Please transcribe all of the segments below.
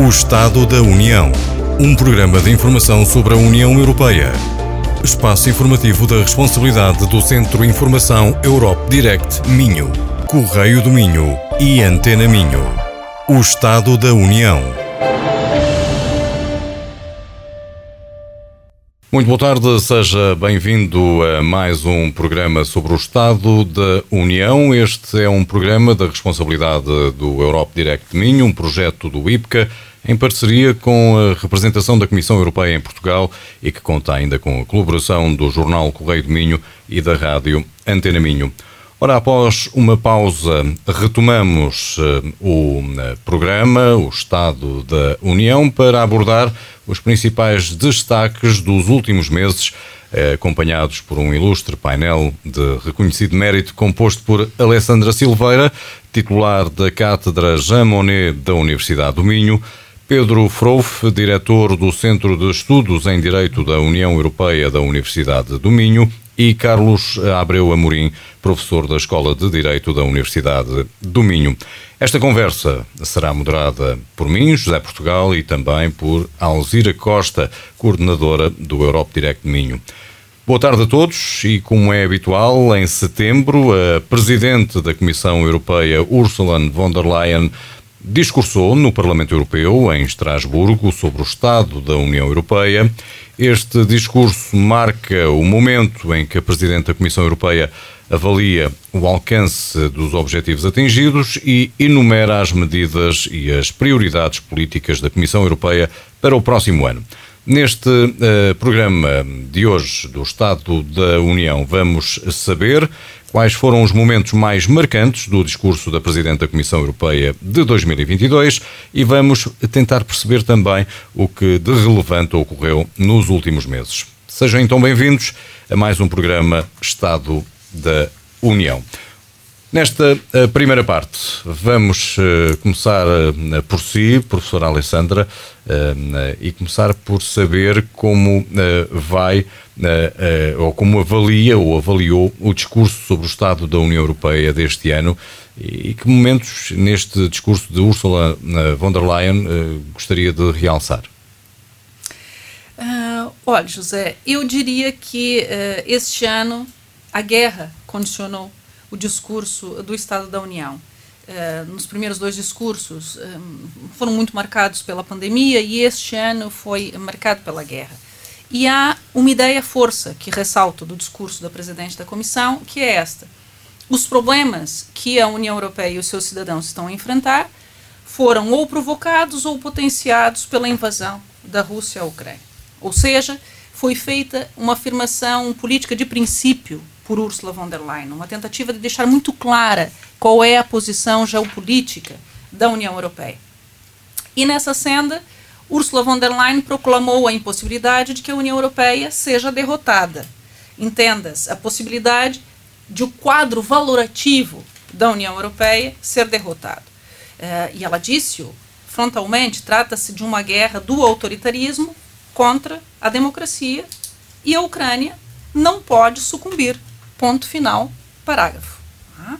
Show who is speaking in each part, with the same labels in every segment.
Speaker 1: O Estado da União. Um programa de informação sobre a União Europeia. Espaço informativo da responsabilidade do Centro Informação Europe Direct Minho, Correio do Minho e Antena Minho. O Estado da União. Muito boa tarde, seja bem-vindo a mais um programa sobre o Estado da União. Este é um programa da responsabilidade do Europe Direct Minho, um projeto do IPCA, em parceria com a representação da Comissão Europeia em Portugal e que conta ainda com a colaboração do jornal Correio do Minho e da rádio Antena Minho. Ora, após uma pausa, retomamos uh, o uh, programa, o Estado da União, para abordar os principais destaques dos últimos meses, uh, acompanhados por um ilustre painel de reconhecido mérito composto por Alessandra Silveira, titular da Cátedra Jean Monnet da Universidade do Minho, Pedro Frouf, diretor do Centro de Estudos em Direito da União Europeia da Universidade do Minho, e Carlos Abreu Amorim, professor da Escola de Direito da Universidade do Minho. Esta conversa será moderada por mim, José Portugal, e também por Alzira Costa, coordenadora do Europe Direct Minho. Boa tarde a todos e, como é habitual, em setembro, a Presidente da Comissão Europeia, Ursula von der Leyen, discursou no Parlamento Europeu, em Estrasburgo, sobre o Estado da União Europeia. Este discurso marca o momento em que a Presidente da Comissão Europeia avalia o alcance dos objetivos atingidos e enumera as medidas e as prioridades políticas da Comissão Europeia para o próximo ano. Neste uh, programa de hoje do Estado da União, vamos saber quais foram os momentos mais marcantes do discurso da Presidente da Comissão Europeia de 2022 e vamos tentar perceber também o que de relevante ocorreu nos últimos meses. Sejam então bem-vindos a mais um programa Estado da União. Nesta uh, primeira parte, vamos uh, começar uh, por si, professora Alessandra, e começar por saber como vai, ou como avalia ou avaliou o discurso sobre o Estado da União Europeia deste ano e que momentos neste discurso de Ursula von der Leyen gostaria de realçar.
Speaker 2: Uh, olha, José, eu diria que este ano a guerra condicionou o discurso do Estado da União. Uh, nos primeiros dois discursos eh, foram muito marcados pela pandemia e este ano foi marcado pela guerra. E há uma ideia força que ressalto do discurso da presidente da comissão, que é esta: os problemas que a União Europeia e os seus cidadãos estão a enfrentar foram ou provocados ou potenciados pela invasão da Rússia à Ucrânia. Ou seja, foi feita uma afirmação política de princípio por Ursula von der Leyen, uma tentativa de deixar muito clara qual é a posição geopolítica da União Europeia. E nessa senda, Ursula von der Leyen proclamou a impossibilidade de que a União Europeia seja derrotada. Entendas, a possibilidade de o quadro valorativo da União Europeia ser derrotado. Uh, e ela disse-o frontalmente: trata-se de uma guerra do autoritarismo contra a democracia e a Ucrânia não pode sucumbir Ponto final, parágrafo. Tá?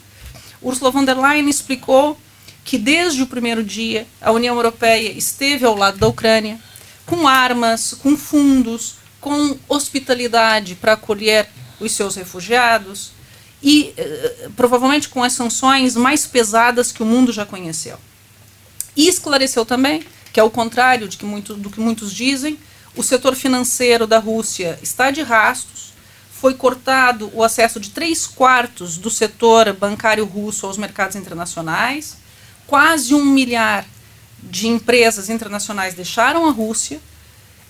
Speaker 2: Ursula von der Leyen explicou que desde o primeiro dia a União Europeia esteve ao lado da Ucrânia, com armas, com fundos, com hospitalidade para acolher os seus refugiados e eh, provavelmente com as sanções mais pesadas que o mundo já conheceu. E esclareceu também que, ao contrário de que muito, do que muitos dizem, o setor financeiro da Rússia está de rastros foi cortado o acesso de três quartos do setor bancário russo aos mercados internacionais, quase um milhar de empresas internacionais deixaram a Rússia,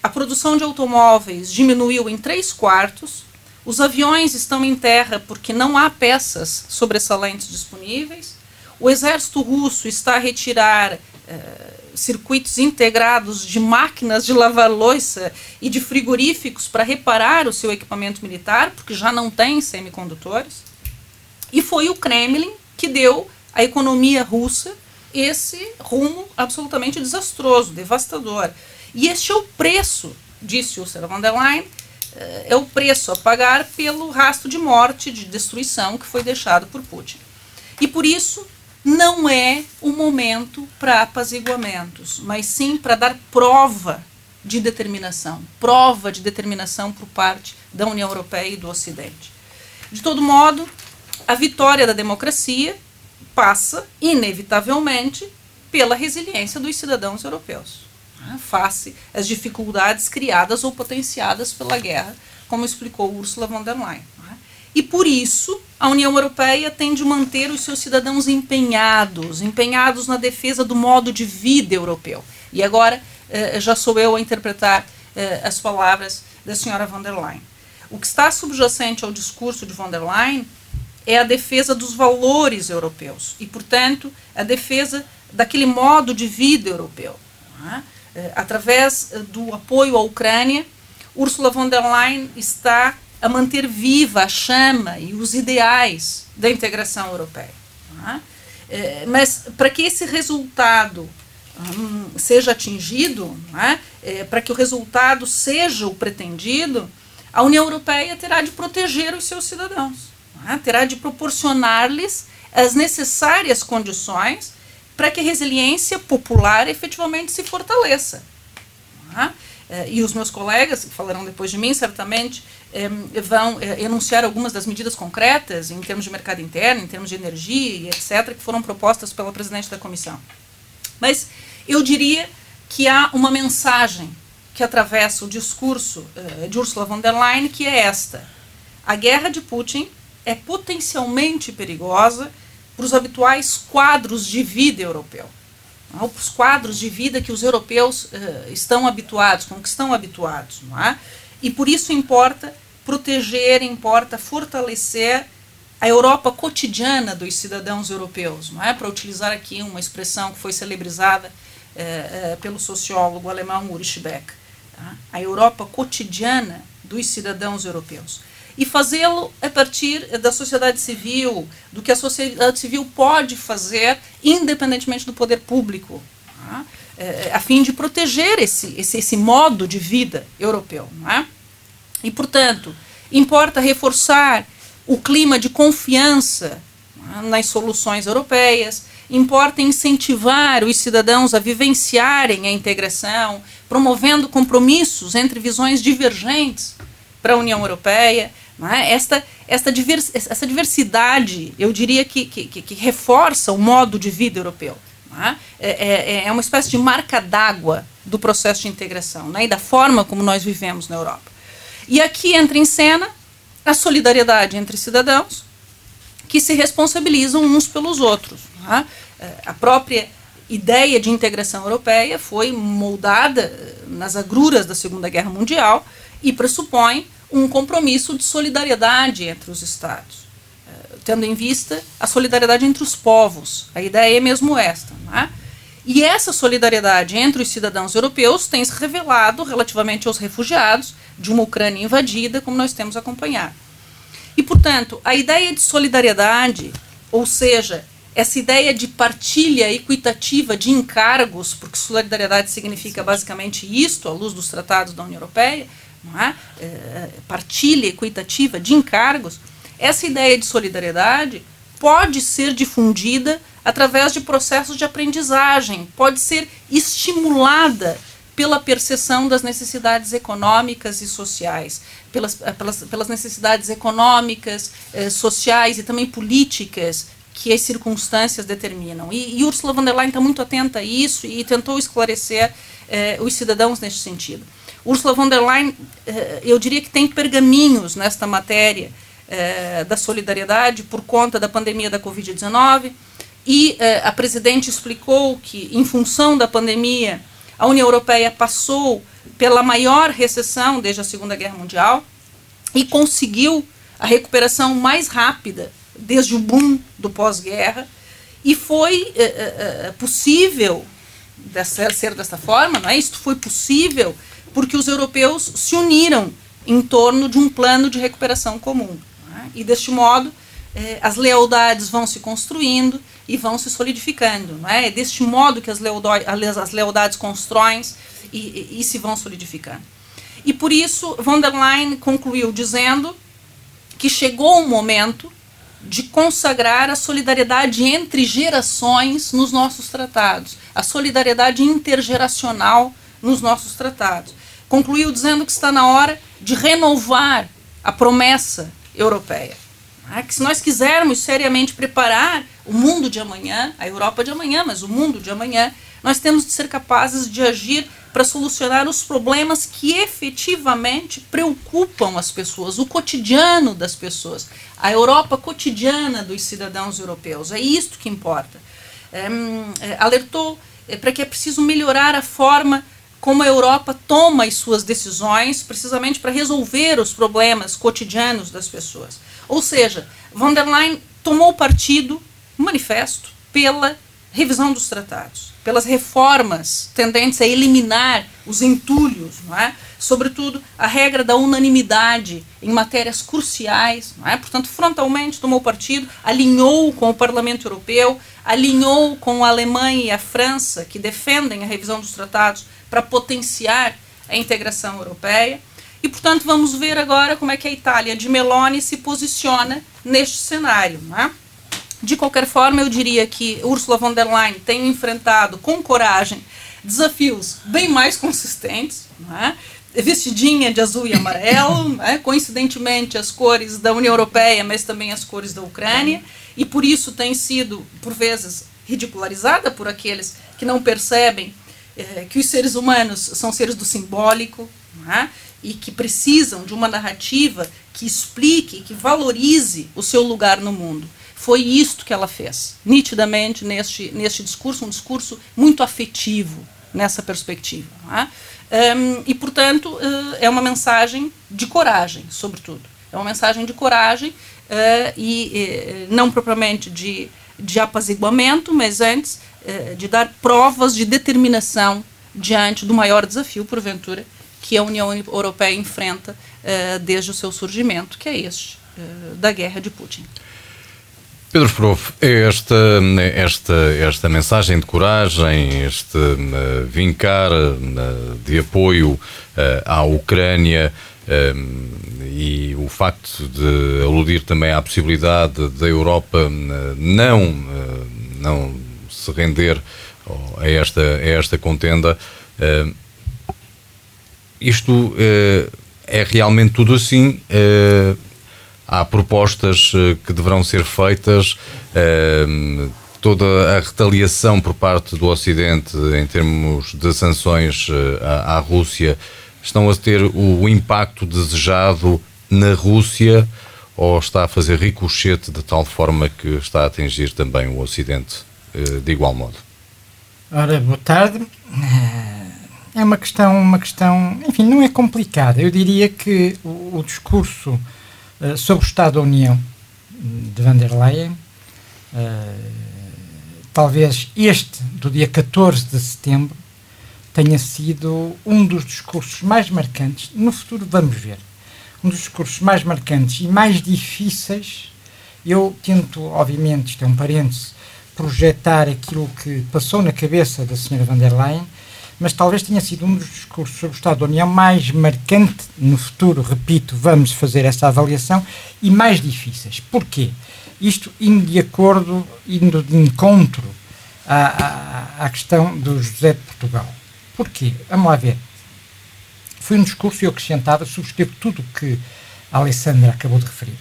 Speaker 2: a produção de automóveis diminuiu em três quartos, os aviões estão em terra porque não há peças sobressalentes disponíveis, o exército russo está a retirar. Eh, circuitos integrados de máquinas de lavar louça e de frigoríficos para reparar o seu equipamento militar, porque já não tem semicondutores. E foi o Kremlin que deu à economia russa esse rumo absolutamente desastroso, devastador. E este é o preço, disse Ursula von der Leyen, eh, é o preço a pagar pelo rastro de morte, de destruição que foi deixado por Putin. E por isso não é o momento para apaziguamentos, mas sim para dar prova de determinação, prova de determinação por parte da União Europeia e do Ocidente. De todo modo, a vitória da democracia passa, inevitavelmente, pela resiliência dos cidadãos europeus, né, face às dificuldades criadas ou potenciadas pela guerra, como explicou Ursula von der Leyen. E por isso, a União Europeia tem de manter os seus cidadãos empenhados, empenhados na defesa do modo de vida europeu. E agora eh, já sou eu a interpretar eh, as palavras da senhora von der Leyen. O que está subjacente ao discurso de von der Leyen é a defesa dos valores europeus e, portanto, a defesa daquele modo de vida europeu. É? Através do apoio à Ucrânia, Ursula von der Leyen está a manter viva a chama e os ideais da integração europeia. É? Mas para que esse resultado hum, seja atingido, é? para que o resultado seja o pretendido, a União Europeia terá de proteger os seus cidadãos terá de proporcionar-lhes as necessárias condições para que a resiliência popular efetivamente se fortaleça. E os meus colegas, que falarão depois de mim, certamente, vão eh, enunciar algumas das medidas concretas em termos de mercado interno, em termos de energia etc., que foram propostas pela presidente da comissão. Mas eu diria que há uma mensagem que atravessa o discurso de Ursula von der Leyen, que é esta: a guerra de Putin é potencialmente perigosa para os habituais quadros de vida europeu. Para os quadros de vida que os europeus uh, estão habituados, com que estão habituados. Não é? E por isso importa proteger, importa fortalecer a Europa cotidiana dos cidadãos europeus, não é? Para utilizar aqui uma expressão que foi celebrizada eh, eh, pelo sociólogo alemão Ulrich Beck, tá? a Europa cotidiana dos cidadãos europeus e fazê-lo a partir da sociedade civil, do que a sociedade civil pode fazer, independentemente do poder público, tá? é, a fim de proteger esse, esse, esse modo de vida europeu. É? E, portanto, importa reforçar o clima de confiança é? nas soluções europeias, importa incentivar os cidadãos a vivenciarem a integração, promovendo compromissos entre visões divergentes para a União Europeia, é? Esta, esta, diversidade, eu diria que, que, que, reforça o modo de vida europeu. É? É, é, é, uma espécie de marca d'água do processo de integração né? e da forma como nós vivemos na Europa. E aqui entra em cena a solidariedade entre cidadãos que se responsabilizam uns pelos outros. É? É, a própria ideia de integração europeia foi moldada nas agruras da Segunda Guerra Mundial e pressupõe um compromisso de solidariedade entre os Estados, eh, tendo em vista a solidariedade entre os povos. A ideia é mesmo esta. É? E essa solidariedade entre os cidadãos europeus tem se revelado relativamente aos refugiados de uma Ucrânia invadida, como nós temos acompanhado. E, portanto, a ideia de solidariedade, ou seja, essa ideia de partilha equitativa de encargos, porque solidariedade significa basicamente isto, à luz dos tratados da União Europeia, é? É, partilha equitativa de encargos, essa ideia de solidariedade pode ser difundida através de processos de aprendizagem, pode ser estimulada pela percepção das necessidades econômicas e sociais, pelas, eh, pelas, pelas necessidades econômicas, eh, sociais e também políticas que as circunstâncias determinam. E, e Ursula von der Leyen está muito atenta a isso e tentou esclarecer eh, os cidadãos neste sentido. Ursula von der Leyen, eh, eu diria que tem pergaminhos nesta matéria eh, da solidariedade por conta da pandemia da Covid-19, e eh, a presidente explicou que, em função da pandemia, a União Europeia passou pela maior recessão desde a Segunda Guerra Mundial e conseguiu a recuperação mais rápida desde o boom do pós-guerra, e foi possível dessa, ser dessa forma, não é? Isto foi possível porque os europeus se uniram em torno de um plano de recuperação comum. Né? E deste modo, eh, as lealdades vão se construindo e vão se solidificando. Né? É deste modo que as, as lealdades constroem e, e, e se vão solidificando. E por isso, von der Leyen concluiu dizendo que chegou um momento de consagrar a solidariedade entre gerações nos nossos tratados, a solidariedade intergeracional nos nossos tratados. Concluiu dizendo que está na hora de renovar a promessa europeia. É? Que se nós quisermos seriamente preparar o mundo de amanhã, a Europa de amanhã, mas o mundo de amanhã, nós temos de ser capazes de agir para solucionar os problemas que efetivamente preocupam as pessoas, o cotidiano das pessoas, a Europa cotidiana dos cidadãos europeus. É isto que importa. É, é, alertou é, para que é preciso melhorar a forma como a Europa toma as suas decisões, precisamente para resolver os problemas cotidianos das pessoas. Ou seja, von der Leyen tomou partido, manifesto, pela revisão dos tratados, pelas reformas tendentes a eliminar os entulhos, não é? sobretudo a regra da unanimidade em matérias cruciais, não é? portanto, frontalmente tomou partido, alinhou com o Parlamento Europeu, alinhou com a Alemanha e a França, que defendem a revisão dos tratados para potenciar a integração europeia. E, portanto, vamos ver agora como é que a Itália de Meloni se posiciona neste cenário. É? De qualquer forma, eu diria que Ursula von der Leyen tem enfrentado com coragem desafios bem mais consistentes, é? vestidinha de azul e amarelo, é? coincidentemente as cores da União Europeia, mas também as cores da Ucrânia, e por isso tem sido, por vezes, ridicularizada por aqueles que não percebem é, que os seres humanos são seres do simbólico, é? e que precisam de uma narrativa que explique, que valorize o seu lugar no mundo. Foi isto que ela fez, nitidamente neste, neste discurso, um discurso muito afetivo nessa perspectiva. É? Um, e, portanto, uh, é uma mensagem de coragem, sobretudo. É uma mensagem de coragem uh, e uh, não propriamente de, de apaziguamento, mas antes de dar provas de determinação diante do maior desafio, porventura, que a União Europeia enfrenta desde o seu surgimento, que é este da guerra de Putin.
Speaker 1: Pedro Frouf, esta, esta, esta mensagem de coragem, este uh, vincar uh, de apoio uh, à Ucrânia e o facto de aludir também à possibilidade da Europa não, não se render a esta, a esta contenda, isto é realmente tudo assim? há propostas eh, que deverão ser feitas, ehm, toda a retaliação por parte do Ocidente em termos de sanções eh, à, Rússia estão a ter o impacto desejado na Rússia ou está a fazer ricochete de tal forma que está a atingir também o Ocidente eh, de igual modo?
Speaker 3: Ora, boa tarde. É uma questão, uma questão, enfim, não é complicada. Eu diria que o, o discurso eh, sobre o Estado da União de van der Leyen, uh, talvez este, do dia 14 de setembro, tenha sido um dos discursos mais marcantes. No futuro, vamos ver. Um dos discursos mais marcantes e mais difíceis. Eu tento, obviamente, isto é um parênteses, projetar aquilo que passou na cabeça da senhora van der Leyen mas talvez tenha sido um dos discursos sobre o Estado da União mais marcante no futuro, repito, vamos fazer essa avaliação, e mais difíceis. Porquê? Isto indo de acordo, indo de encontro à, à, à questão do José de Portugal. Porquê? Vamos lá ver. Foi um discurso, eu acrescentava, subscrevo tudo o que a Alessandra acabou de referir.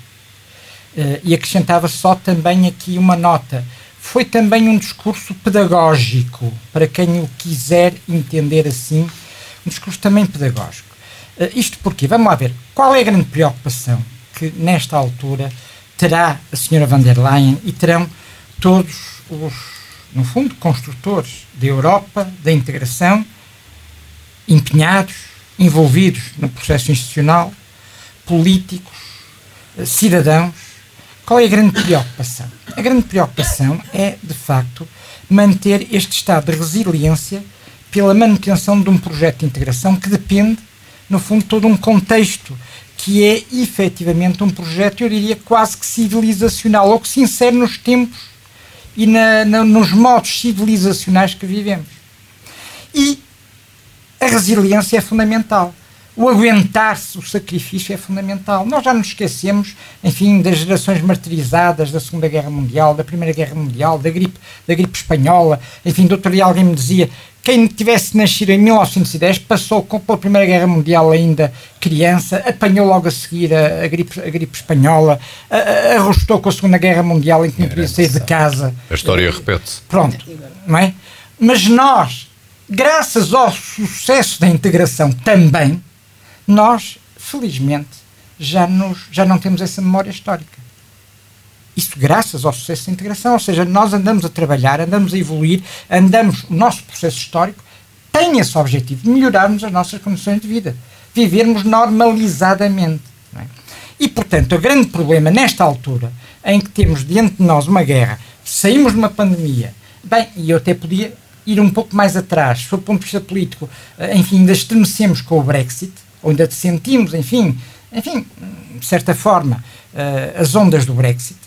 Speaker 3: Uh, e acrescentava só também aqui uma nota foi também um discurso pedagógico, para quem o quiser entender assim, um discurso também pedagógico. Uh, isto porque, vamos lá ver, qual é a grande preocupação que nesta altura terá a senhora van der Leyen e terão todos os, no fundo, construtores da Europa, da integração, empenhados, envolvidos no processo institucional, políticos, eh, cidadãos, qual é a grande preocupação? A grande preocupação é, de facto, manter este estado de resiliência pela manutenção de um projeto de integração que depende, no fundo, de todo um contexto que é efetivamente um projeto, eu diria, quase que civilizacional, ou que se insere nos tempos e na, na, nos modos civilizacionais que vivemos. E a resiliência é fundamental, o aguentar-se, o sacrifício é fundamental. Nós já nos esquecemos, enfim, das gerações martirizadas da Segunda Guerra Mundial, da Primeira Guerra Mundial, da gripe, da gripe espanhola. Enfim, doutor e alguém me dizia, quem tivesse nascido em 1910 passou pela Primeira Guerra Mundial ainda criança, apanhou logo a seguir a, a gripe, a gripe espanhola, arrostou com a Segunda Guerra Mundial em que não podia sair de casa.
Speaker 1: A história repete-se.
Speaker 3: Pronto, não é? Mas nós, graças ao sucesso da integração também, nós, felizmente, já, nos, já não temos essa memória histórica. Isso graças ao sucesso da integração, ou seja, nós andamos a trabalhar, andamos a evoluir, andamos, o nosso processo histórico tem esse objetivo de melhorarmos as nossas condições de vida, vivermos normalizadamente. É? E, portanto, o grande problema nesta altura, em que temos diante de nós uma guerra, saímos de uma pandemia, bem, e eu até podia ir um pouco mais atrás, sob o ponto de vista político, eh, enfim, ainda estremecemos com o Brexit, ou ainda sentimos, enfim, enfim, de certa forma, uh, as ondas do Brexit,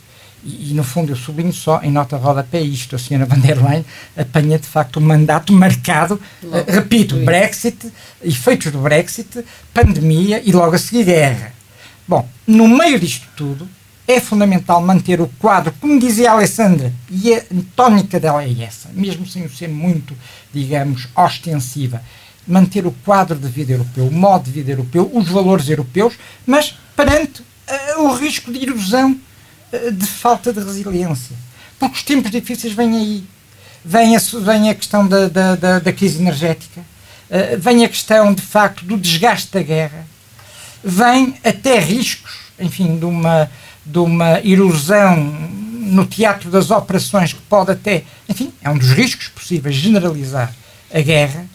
Speaker 3: e, e, no fundo eu sublinho só em nota rodapé isto, a senhora van der Leyen apanha de facto um mandato marcado, uh, repito, Brexit, efeitos do Brexit, pandemia e logo a seguir guerra. Bom, no meio disto tudo, é fundamental manter o quadro, como dizia a Alessandra, e a tónica dela é essa, mesmo sem ser muito, digamos, ostensiva, manter o quadro de vida europeu, o modo de vida europeu, os valores europeus, mas perante uh, o risco de erosão, uh, de falta de resiliência. Porque os tempos difíceis vêm aí. Vem a, vem a questão da, da, da, da crise energética, uh, vem a questão, de facto, do desgaste da guerra, vem até riscos, enfim, de uma, de uma erosão no teatro das operações que pode até, enfim, é um dos riscos possíveis generalizar a guerra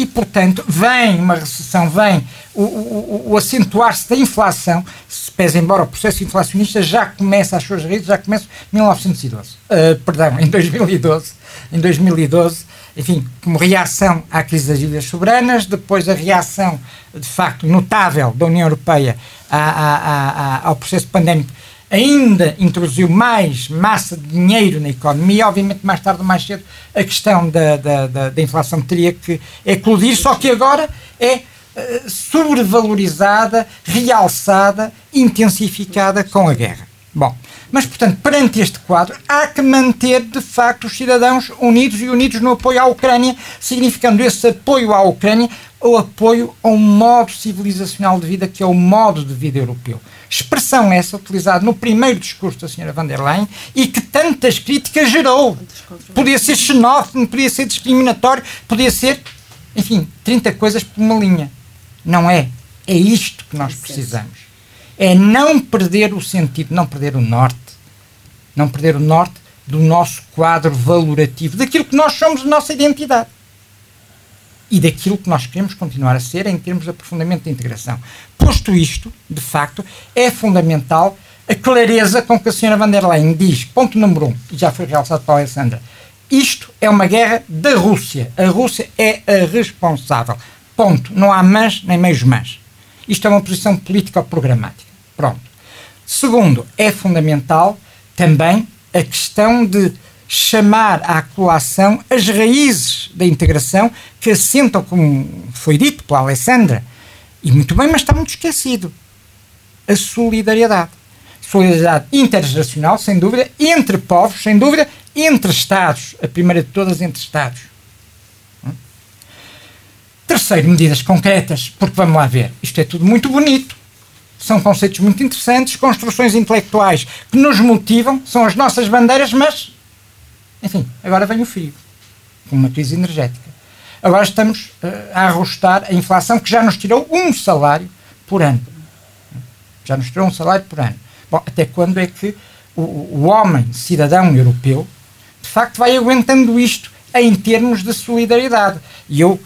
Speaker 3: e, portanto, vem uma recessão, vem o, o, o acentuar-se da inflação, se pese embora o processo inflacionista já começa as suas raízes, já começa em 1912, uh, perdão, em 2012, em 2012, enfim, como reação à crise das dívidas soberanas, depois a reação, de facto, notável da União Europeia à, à, à, ao processo pandémico ainda introduziu mais massa de dinheiro na economia, obviamente mais tarde ou mais cedo a questão da, da, da, da inflação teria que eclodir, só que agora é uh, sobrevalorizada, realçada, intensificada com a guerra. Bom, mas portanto, perante este quadro, há que manter de facto os cidadãos unidos e unidos no apoio à Ucrânia, significando esse apoio à Ucrânia o apoio a um modo civilizacional de vida que é o modo de vida europeu. Expressão essa utilizada no primeiro discurso da senhora van der Leyen e que tantas críticas gerou. Podia ser xenófobo, podia ser discriminatório, podia ser, enfim, 30 coisas por uma linha. Não é. É isto que nós precisamos. É não perder o sentido, não perder o norte. Não perder o norte do nosso quadro valorativo, daquilo que nós somos, da nossa identidade e daquilo que nós queremos continuar a ser em termos de aprofundamento da integração. Posto isto, de facto, é fundamental a clareza com que a senhora van der Leyen diz, ponto número um, e já foi realçado pela Alessandra, isto é uma guerra da Rússia. A Rússia é a responsável. Ponto. Não há mães nem meios mães. Isto é uma posição política programática. Pronto. Segundo, é fundamental também a questão de chamar à colação as raízes da integração que assentam, como foi dito pela Alessandra, e muito bem, mas está muito esquecido, a solidariedade. Solidariedade intergeracional, sem dúvida, entre povos, sem dúvida, entre Estados, a primeira de todas entre Estados. Hum? Terceiro, medidas concretas, porque vamos lá ver, isto é tudo muito bonito, são conceitos muito interessantes, construções intelectuais que nos motivam, são as nossas bandeiras, mas enfim, agora vem o frio, com uma crise energética. Agora estamos uh, a arrostar a inflação que já nos tirou um salário por ano. Já nos tirou um salário por ano. Bom, até quando é que o, o homem, cidadão europeu, de facto vai aguentando isto em termos de solidariedade? E eu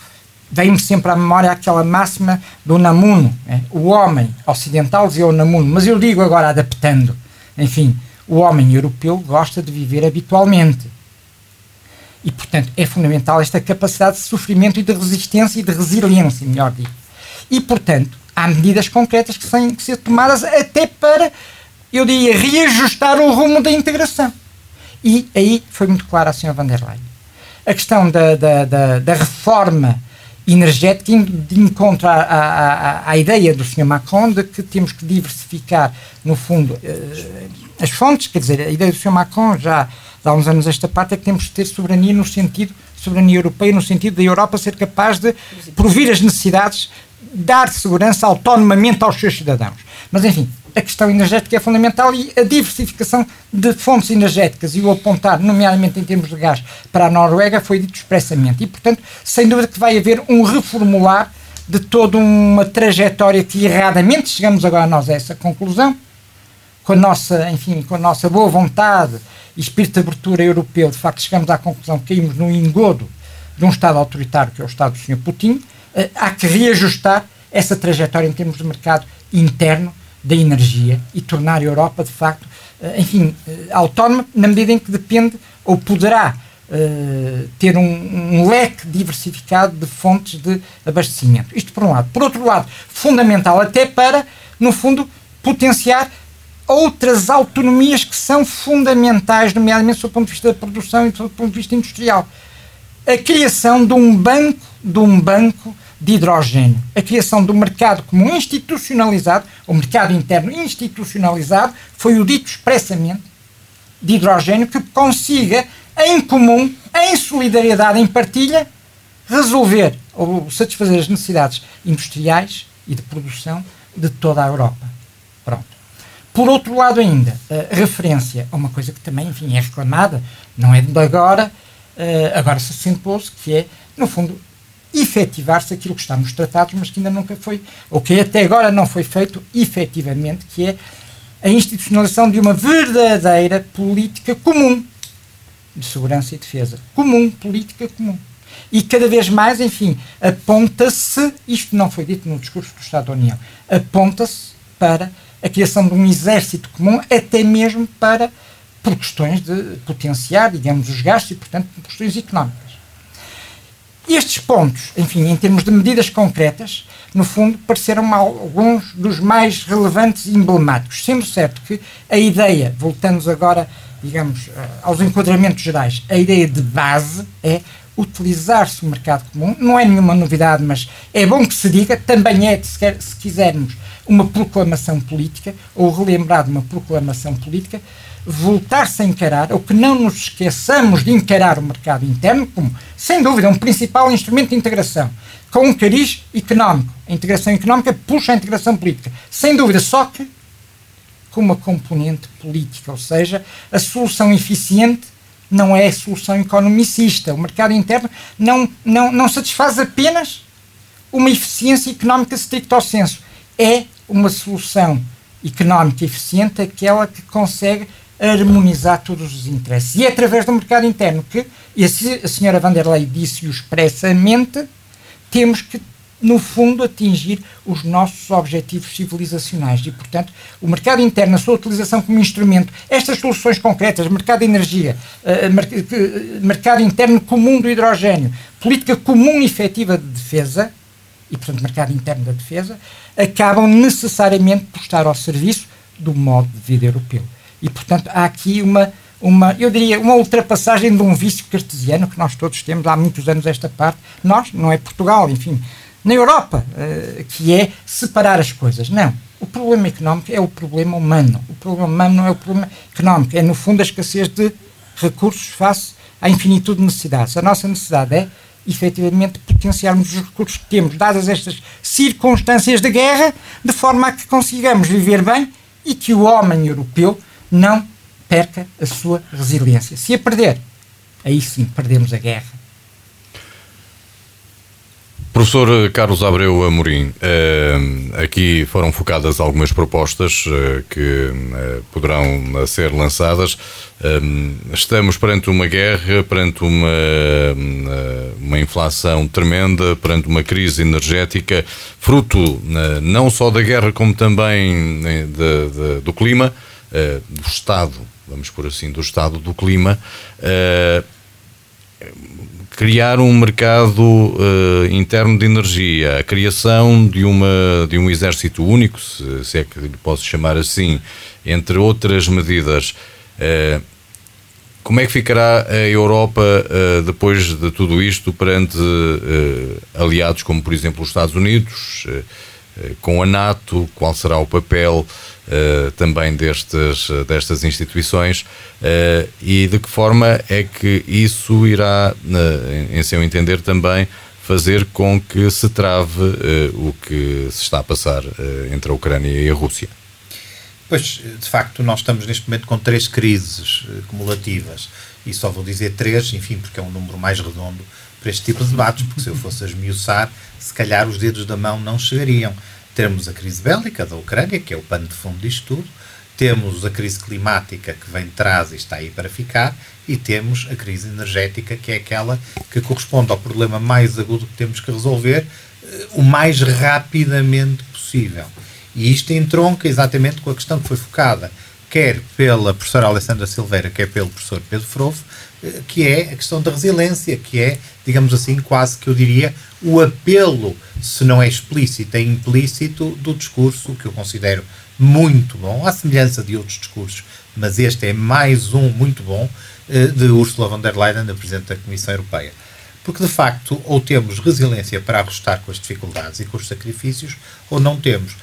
Speaker 3: vem-me sempre à memória aquela máxima do Namuno. Né? O homem ocidental dizia o Namuno, mas eu digo agora adaptando. Enfim, o homem europeu gosta de viver habitualmente. E, portanto, é fundamental esta capacidade de sofrimento e de resistência e de resiliência, melhor dito. E, portanto, há medidas concretas que têm que ser tomadas até para, eu diria, reajustar o rumo da integração. E aí foi muito claro a senhora van der Leyen. A questão da, da, da, da reforma energética de encontro à, à, à, ideia do Sr. Macron de que temos que diversificar, no fundo, uh, as fontes, quer dizer, a ideia do Sr. Macron já há uns anos esta parte é que temos que ter soberania no sentido, soberania europeia no sentido da Europa ser capaz de provir as necessidades, dar segurança autonomamente aos seus cidadãos. Mas, enfim, a questão energética é fundamental e a diversificação de fontes energéticas e o apontar, nomeadamente em termos de gás, para a Noruega foi dito expressamente. E, portanto, sem dúvida que vai haver um reformular de toda uma trajetória que erradamente chegamos agora nós a essa conclusão, com a nossa, enfim, com a nossa boa vontade e espírito de abertura europeu, de facto chegamos à conclusão que caímos no engodo de um Estado autoritário que é o Estado do Sr. Putin, eh, há que reajustar essa trajetória em termos de mercado interno da energia e tornar a Europa, de facto, eh, enfim, eh, autónoma na medida em que depende ou poderá uh, ter um, um, leque diversificado de fontes de abastecimento. Isto por um lado. Por outro lado, fundamental até para, no fundo, potenciar outras autonomias que são fundamentais, nomeadamente do ponto de vista da produção e do ponto de vista industrial. A criação de um banco, de um banco de hidrogênio, a criação do mercado comum institucionalizado, o mercado interno institucionalizado, foi o dito expressamente, de hidrogênio, que consiga, em comum, em solidariedade, em partilha, resolver ou satisfazer as necessidades industriais e de produção de toda a Europa. Pronto. Por outro lado, ainda, referência a uma coisa que também, enfim, é reclamada, não é de agora, eh, agora se acentuou-se, que é, no fundo, efetivar-se aquilo que está nos tratados, mas que ainda nunca foi, ou que até agora não foi feito efetivamente, que é a institucionalização de uma verdadeira política comum de segurança e defesa. Comum, política comum. E cada vez mais, enfim, aponta-se, isto não foi dito no discurso do Estado da União, aponta-se para a criação de um exército comum, até mesmo para, por questões de potenciar, digamos, os gastos e, portanto, por questões económicas. Estes pontos, enfim, em termos de medidas concretas, no fundo, pareceram alguns dos mais relevantes e emblemáticos, sendo certo que a ideia, voltamos agora, digamos, eh, aos enquadramentos gerais, a ideia de base é utilizar-se o mercado comum, não é nenhuma novidade, mas é bom que se diga, também é, se quisermos, uma proclamação política, ou relembrar de uma proclamação política, voltar-se a encarar, ou que não nos esqueçamos de encarar o mercado interno como, sem dúvida, um principal instrumento de integração, com um cariz económico. A integração económica puxa a integração política, sem dúvida, só que com uma componente política, ou seja, a solução eficiente não é a solução economicista. O mercado interno não, não, não satisfaz apenas uma eficiência económica stricto senso. É uma solução económica eficiente aquela que consegue harmonizar todos os interesses. E é através do mercado interno que, e a senhora van der Leyen disse-o expressamente, temos que, no fundo, atingir os nossos objetivos civilizacionais. E, portanto, o mercado interno, a sua utilização como instrumento, estas soluções concretas, mercado de energia, uh, mercado interno comum do hidrogênio, política comum e efetiva de defesa, e, portanto, mercado interno da defesa, acabam necessariamente por estar ao serviço do modo de vida europeu. E, portanto, há aqui uma, uma, eu diria, uma ultrapassagem de um vício cartesiano que nós todos temos há muitos anos esta parte. Nós, não é Portugal, enfim, na Europa, uh, que é separar as coisas. Não. O problema económico é o problema humano. O problema humano não é o problema económico. É, no fundo, a escassez de recursos face à infinitude de necessidades. A nossa necessidade é, efetivamente, potenciarmos os recursos que temos, dadas estas circunstâncias de guerra, de forma a que consigamos viver bem e que o homem europeu não perca a sua resiliência. Se a perder, aí sim perdemos a guerra.
Speaker 1: Professor Carlos Abreu Amorim, eh, aqui foram focadas algumas propostas eh, que eh, poderão ser lançadas. Estamos perante uma guerra, perante uma, uma inflação tremenda, perante uma crise energética, fruto não só da guerra, como também do clima. Eh, do estado, vamos por assim, do estado do clima, uh, criar um mercado uh, interno de energia, a criação de, uma, de um exército único, se, se é que lhe posso chamar assim, entre outras medidas. Como é que ficará a Europa uh, depois de tudo isto perante uh, aliados como, por exemplo, os Estados Unidos, uh, com a NATO? Qual será o papel também destes, destas instituições? e de que forma é que isso irá, em seu entender, também fazer com que se trave o que se está a passar entre a Ucrânia e a Rússia?
Speaker 4: Pois, de facto, nós estamos neste momento com três crises uh, cumulativas. E só vou dizer três, enfim, porque é um número mais redondo para este tipo de debates, porque se eu fosse esmiuçar, se calhar os dedos da mão não chegariam. Temos a crise bélica da Ucrânia, que é o pano de fundo disto tudo, temos a crise climática que vem de trás e está aí para ficar, e temos a crise energética, que é aquela que corresponde ao problema mais agudo que temos que resolver uh, o mais rapidamente possível. E isto entronca exatamente com a questão que foi focada, quer pela professora Alessandra Silveira, quer pelo professor Pedro Frovo, eh, que é a questão da resiliência, que é, digamos assim, quase que eu diria, o apelo, se não é explícito, é implícito, do discurso que eu considero muito bom, à semelhança de outros discursos, mas este é mais um muito bom, eh, de Ursula von der Leyen, da Presidente da Comissão Europeia. Porque, de facto, ou temos resiliência para arrostar com as dificuldades e com os sacrifícios, ou não temos.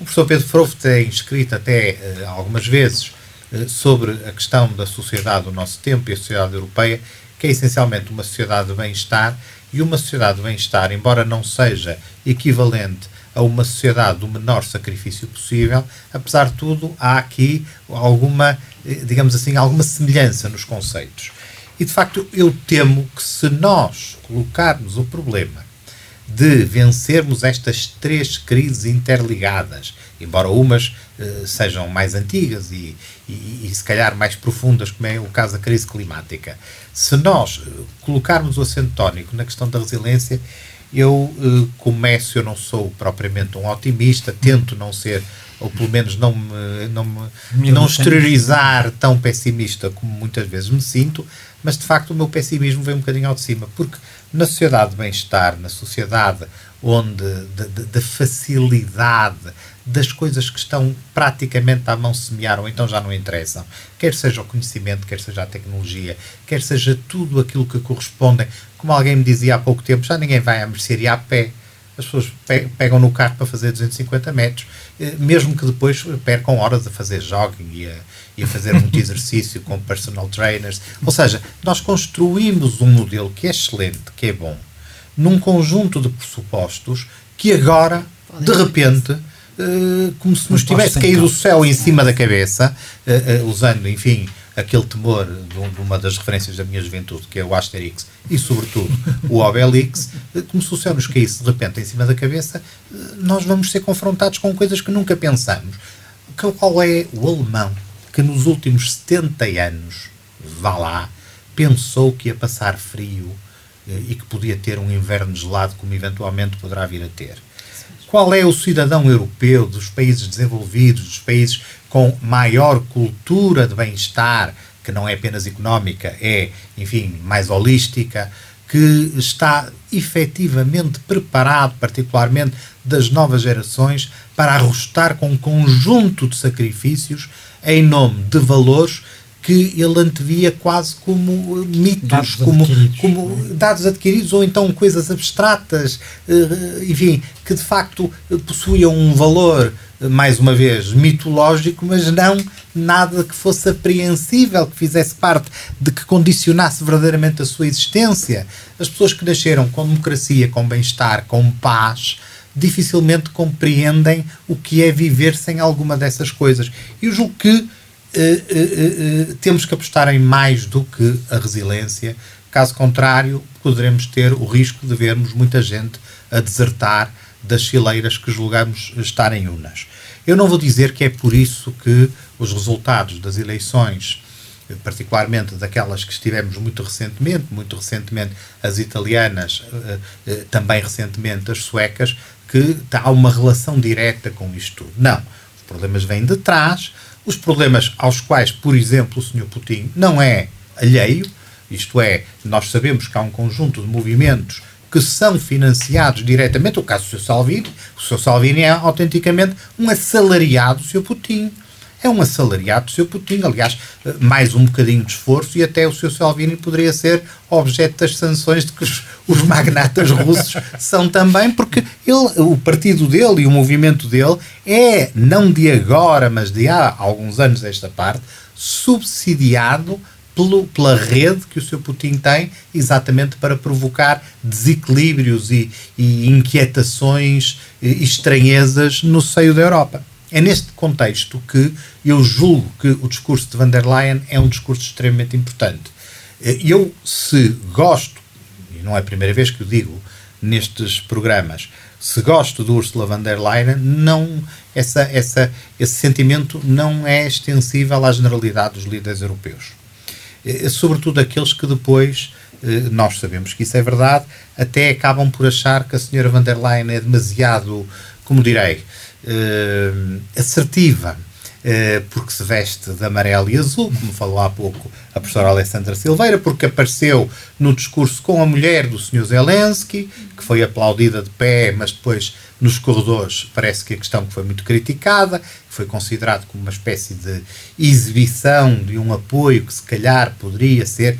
Speaker 4: O professor Pedro Frovo tem escrito até uh, algumas vezes uh, sobre a questão da sociedade do nosso tempo e a sociedade europeia, que é essencialmente uma sociedade de bem-estar e uma sociedade de bem-estar, embora não seja equivalente a uma sociedade do menor sacrifício possível, apesar de tudo, há aqui alguma, eh, digamos assim, alguma semelhança nos conceitos. E de facto, eu temo que se nós colocarmos o problema de vencermos estas três crises interligadas, embora umas uh, sejam mais antigas e, e, e, se calhar mais profundas, como é o caso da crise climática. Se nós uh, colocarmos o acento tónico na questão da resiliência, eu uh, começo, eu não sou propriamente um otimista, tento não ser, ou pelo menos não me, não, me, não exteriorizar tão pessimista como muitas vezes me sinto, mas de facto o meu pessimismo vem um bocadinho ao de cima, porque na sociedade de bem-estar, na sociedade onde de, facilidade das coisas que estão praticamente à mão semear ou então já não interessam, quer seja o conhecimento, quer seja a tecnologia, quer seja tudo aquilo que corresponde, como alguém me dizia há pouco tempo, já ninguém vai à mercearia a pé, as pessoas pegam no carro para fazer 250 metros, eh, mesmo que depois percam horas a fazer jogging e a, e a fazer muito exercício com personal trainers. Ou seja, nós construímos um modelo que é excelente, que é bom, num conjunto de pressupostos que agora, de repente, uh, como se nos tivesse caído o céu em cima da cabeça, uh, uh, usando, enfim, aquele temor de, uma das referências da minha juventude, que é o Asterix, e sobretudo o Obelix, como se o céu nos caísse de repente em cima da cabeça, nós vamos ser confrontados com coisas que nunca pensamos. Qual é o alemão que nos últimos 70 anos, vá lá, pensou que ia passar frio eh, e que podia ter um inverno gelado como eventualmente poderá vir a ter. Qual é o cidadão europeu dos países desenvolvidos, dos países com maior cultura de bem-estar, que não é apenas económica, é, enfim, mais holística, que está efetivamente preparado, particularmente das novas gerações, para arrostar com um conjunto de sacrifícios em nome de valores que ele antevia quase como mitos, dados como, adquiridos. como dados adquiridos ou então coisas abstratas, eh, enfim, que de facto possuíam um valor, mais uma vez, mitológico, mas não nada que fosse apreensível, que fizesse parte de que condicionasse verdadeiramente a sua existência. As pessoas que nasceram com democracia, com bem-estar, com paz, dificilmente compreendem o que é viver sem alguma dessas coisas. Eu julgo que uh, uh, uh, temos que apostar em mais do que a resiliência. Caso contrário, poderemos ter o risco de vermos muita gente a desertar das fileiras que julgamos estarem unas. Eu não vou dizer que é por isso que os resultados das eleições particularmente daquelas que estivemos muito recentemente, muito recentemente as italianas, eh, eh, também recentemente as suecas, que há uma relação direta com isto tudo. Não. Os problemas vêm de trás, os problemas aos quais, por exemplo, o Sr. Putin não é alheio, isto é, nós sabemos que há um conjunto de movimentos que são financiados diretamente, o caso do Sr. Salvini, o Sr. Salvini é autenticamente um assalariado do Sr. Putin é um assalariado do seu Putin. Aliás, mais um bocadinho de esforço e até o seu Salvini poderia ser objeto das sanções de que os, os magnatas russos são também, porque ele, o partido dele e o movimento dele é, não de agora, mas de há alguns anos desta parte, subsidiado pelo, pela rede que o seu Putin tem, exatamente para provocar desequilíbrios e, e inquietações e estranhezas no seio da Europa. É neste contexto que eu julgo que o discurso de van der Leyen é um discurso extremamente importante. Eu, se gosto, e não é a primeira vez que o digo nestes programas, se gosto de Ursula von der Leyen, não, essa, essa, esse sentimento não é extensível à generalidade dos líderes europeus. Eh, sobretudo aqueles que depois, eh, nós sabemos que isso é verdade, até acabam por achar que a senhora van der Leyen é demasiado, como direi, eh, assertiva, porque se veste de amarelo e azul, como falou há pouco a professora Alessandra Silveira, porque apareceu no discurso com a mulher do Sr. Zelensky, que foi aplaudida de pé, mas depois nos corredores parece que a questão que foi muito criticada, foi considerado como uma espécie de exibição de um apoio que se calhar poderia ser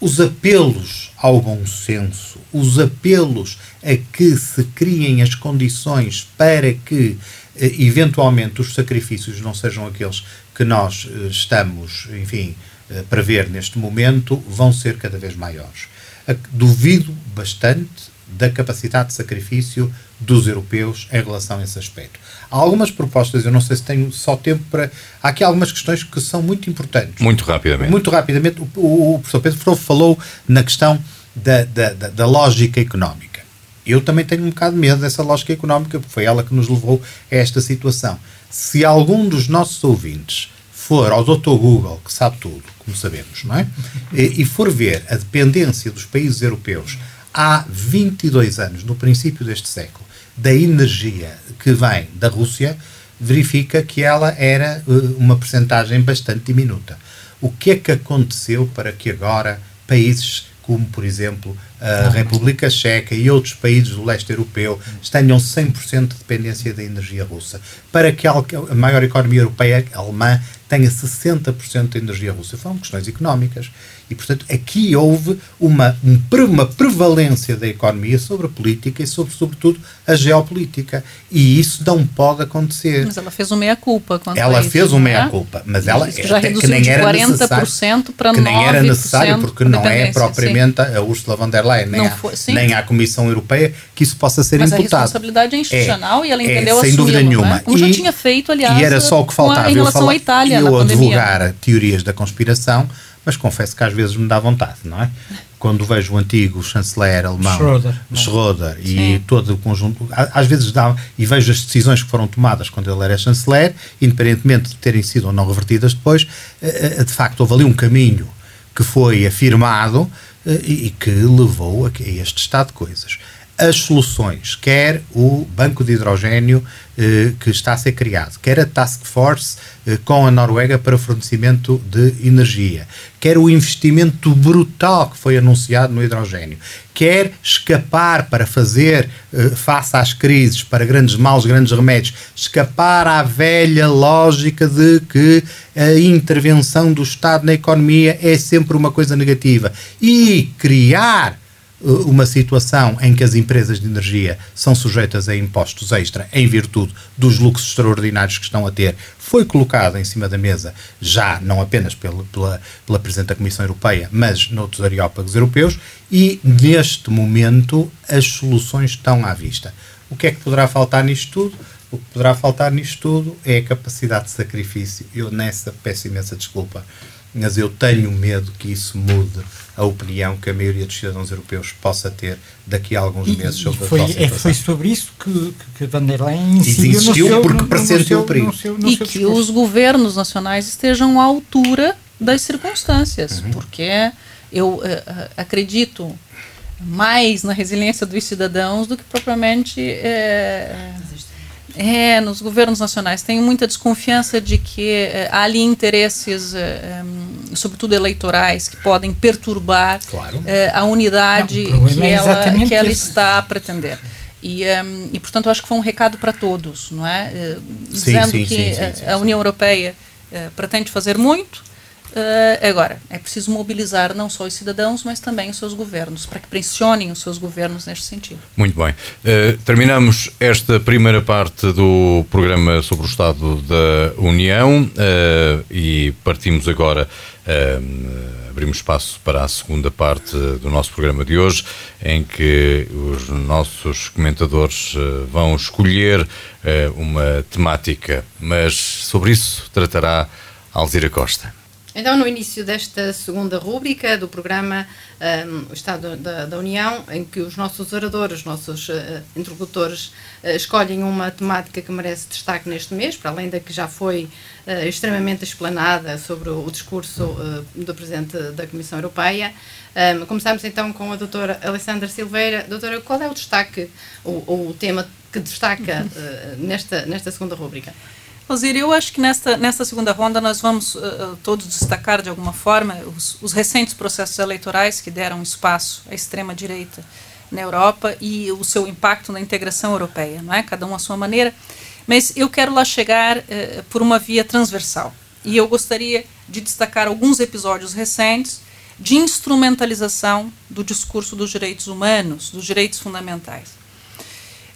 Speaker 4: os apelos ao bom senso, os apelos a que se criem as condições para que eh, eventualmente os sacrifícios não sejam aqueles que nós eh, estamos, enfim, eh, para ver neste momento, vão ser cada vez maiores. Duvido bastante da capacidade de sacrifício dos europeus em relação a esse aspecto. Há algumas propostas, eu não sei se tenho só tempo para. Há aqui algumas questões que são muito importantes.
Speaker 1: Muito rapidamente.
Speaker 4: Muito rapidamente. O, o, o professor Pedro Frovo falou na questão da, da, da, da lógica económica. Eu também tenho um bocado de medo dessa lógica económica, porque foi ela que nos levou a esta situação. Se algum dos nossos ouvintes for ao Dr. Google, que sabe tudo, como sabemos, não é? E, e for ver a dependência dos países europeus há 22 anos, no princípio deste século, da energia que vem da Rússia, verifica que ela era uh, uma percentagem bastante diminuta. O que é que aconteceu para que agora países como, por exemplo, a República Checa e outros países do leste europeu tenham 100% de dependência da energia russa? Para que a maior economia europeia, a alemã, tenha 60% de energia russa? Foram questões económicas. E, portanto, aqui houve uma, uma prevalência da economia sobre a política e sobre, sobretudo, a geopolítica. E isso não pode acontecer.
Speaker 2: Mas ela fez uma meia-culpa.
Speaker 4: Ela isso, fez uma é? meia-culpa, mas ela
Speaker 2: já até, que nem era 40% para
Speaker 4: que nem era necessário, porque não é propriamente sim. a Ursula von der Leyen, nem, foi, a, nem a Comissão Europeia, que isso possa ser
Speaker 2: mas
Speaker 4: imputado.
Speaker 2: Mas a responsabilidade é institucional é, e ela entendeu
Speaker 4: é, Sem dúvida nenhuma.
Speaker 2: Né? Como e, já tinha feito, aliás,
Speaker 4: e era só o que faltava.
Speaker 2: em relação
Speaker 4: eu
Speaker 2: à Itália,
Speaker 4: eu advogar teorias da conspiração mas confesso que às vezes me dá vontade, não é? Quando vejo o antigo chanceler alemão Schroeder, Schroeder e Sim. todo o conjunto, às vezes dá, e vejo as decisões que foram tomadas quando ele era chanceler, independentemente de terem sido ou não revertidas depois, eh, eh, de facto houve ali um caminho que foi afirmado eh, e que levou a este estado de coisas as soluções, quer o banco de hidrogênio eh, que está a ser criado, quer a task force eh, com a Noruega para fornecimento de energia, quer o investimento brutal que foi anunciado no hidrogênio, quer escapar para fazer eh, face às crises, para grandes males, grandes remédios, escapar à velha lógica de que a intervenção do Estado na economia é sempre uma coisa negativa. E criar uma situação em que as empresas de energia são sujeitas a impostos extra em virtude dos lucros extraordinários que estão a ter, foi colocada em cima da mesa, já não apenas pela, pela, pela Presidente da Comissão Europeia, mas noutros areópagos europeus, e neste momento as soluções estão à vista. O que é que poderá faltar nisto tudo? O que poderá faltar nisto tudo é a capacidade de sacrifício. Eu nessa peço imensa desculpa, mas eu tenho medo que isso mude a opinião que a maioria dos cidadãos europeus possa ter daqui a alguns meses sobre
Speaker 3: foi,
Speaker 4: a atual
Speaker 3: situação. Foi sobre isso que, que Van der Leyen insistiu,
Speaker 4: porque pressentiu o perigo.
Speaker 2: e que os governos nacionais estejam à altura das circunstâncias, uhum. porque eu uh, acredito mais na resiliência dos cidadãos do que propriamente uh, é, nos governos nacionais. Tenho muita desconfiança de que é, há ali interesses, é, sobretudo eleitorais, que podem perturbar claro. é, a unidade Não, que, ela, que ela está a pretender. E, um, e, portanto, acho que foi um recado para todos, não é? Dizendo sim, sim, que sim, a União Europeia uh, pretende fazer muito. Uh, agora, é preciso mobilizar não só os cidadãos, mas também os seus governos, para que pressionem os seus governos neste sentido.
Speaker 1: Muito bem. Uh, terminamos esta primeira parte do programa sobre o Estado da União uh, e partimos agora, abrimos espaço para a segunda parte do nosso programa de hoje, em que os nossos comentadores vão escolher uma temática, mas sobre isso tratará Alzira Costa.
Speaker 5: Então, no início desta segunda rúbrica do programa um, O Estado da, da, União, em que os nossos oradores, os nossos uh, interlocutores, uh, escolhem uma temática que merece destaque neste mês, para além da que já foi uh, extremamente explanada sobre o, o discurso do Presidente da Comissão Europeia. Um, começamos então com a doutora Alessandra Silveira. Doutora, qual é o destaque, o, tema que destaca nesta, nesta segunda rúbrica?
Speaker 2: Osir, eu acho que nesta, nesta segunda ronda nós vamos uh, todos destacar de alguma forma os, os, recentes processos eleitorais que deram espaço à extrema-direita na Europa e o seu impacto na integração europeia, não é? Cada um à sua maneira. Mas eu quero lá chegar uh, por uma via transversal. E eu gostaria de destacar alguns episódios recentes de instrumentalização do discurso dos direitos humanos, dos direitos fundamentais.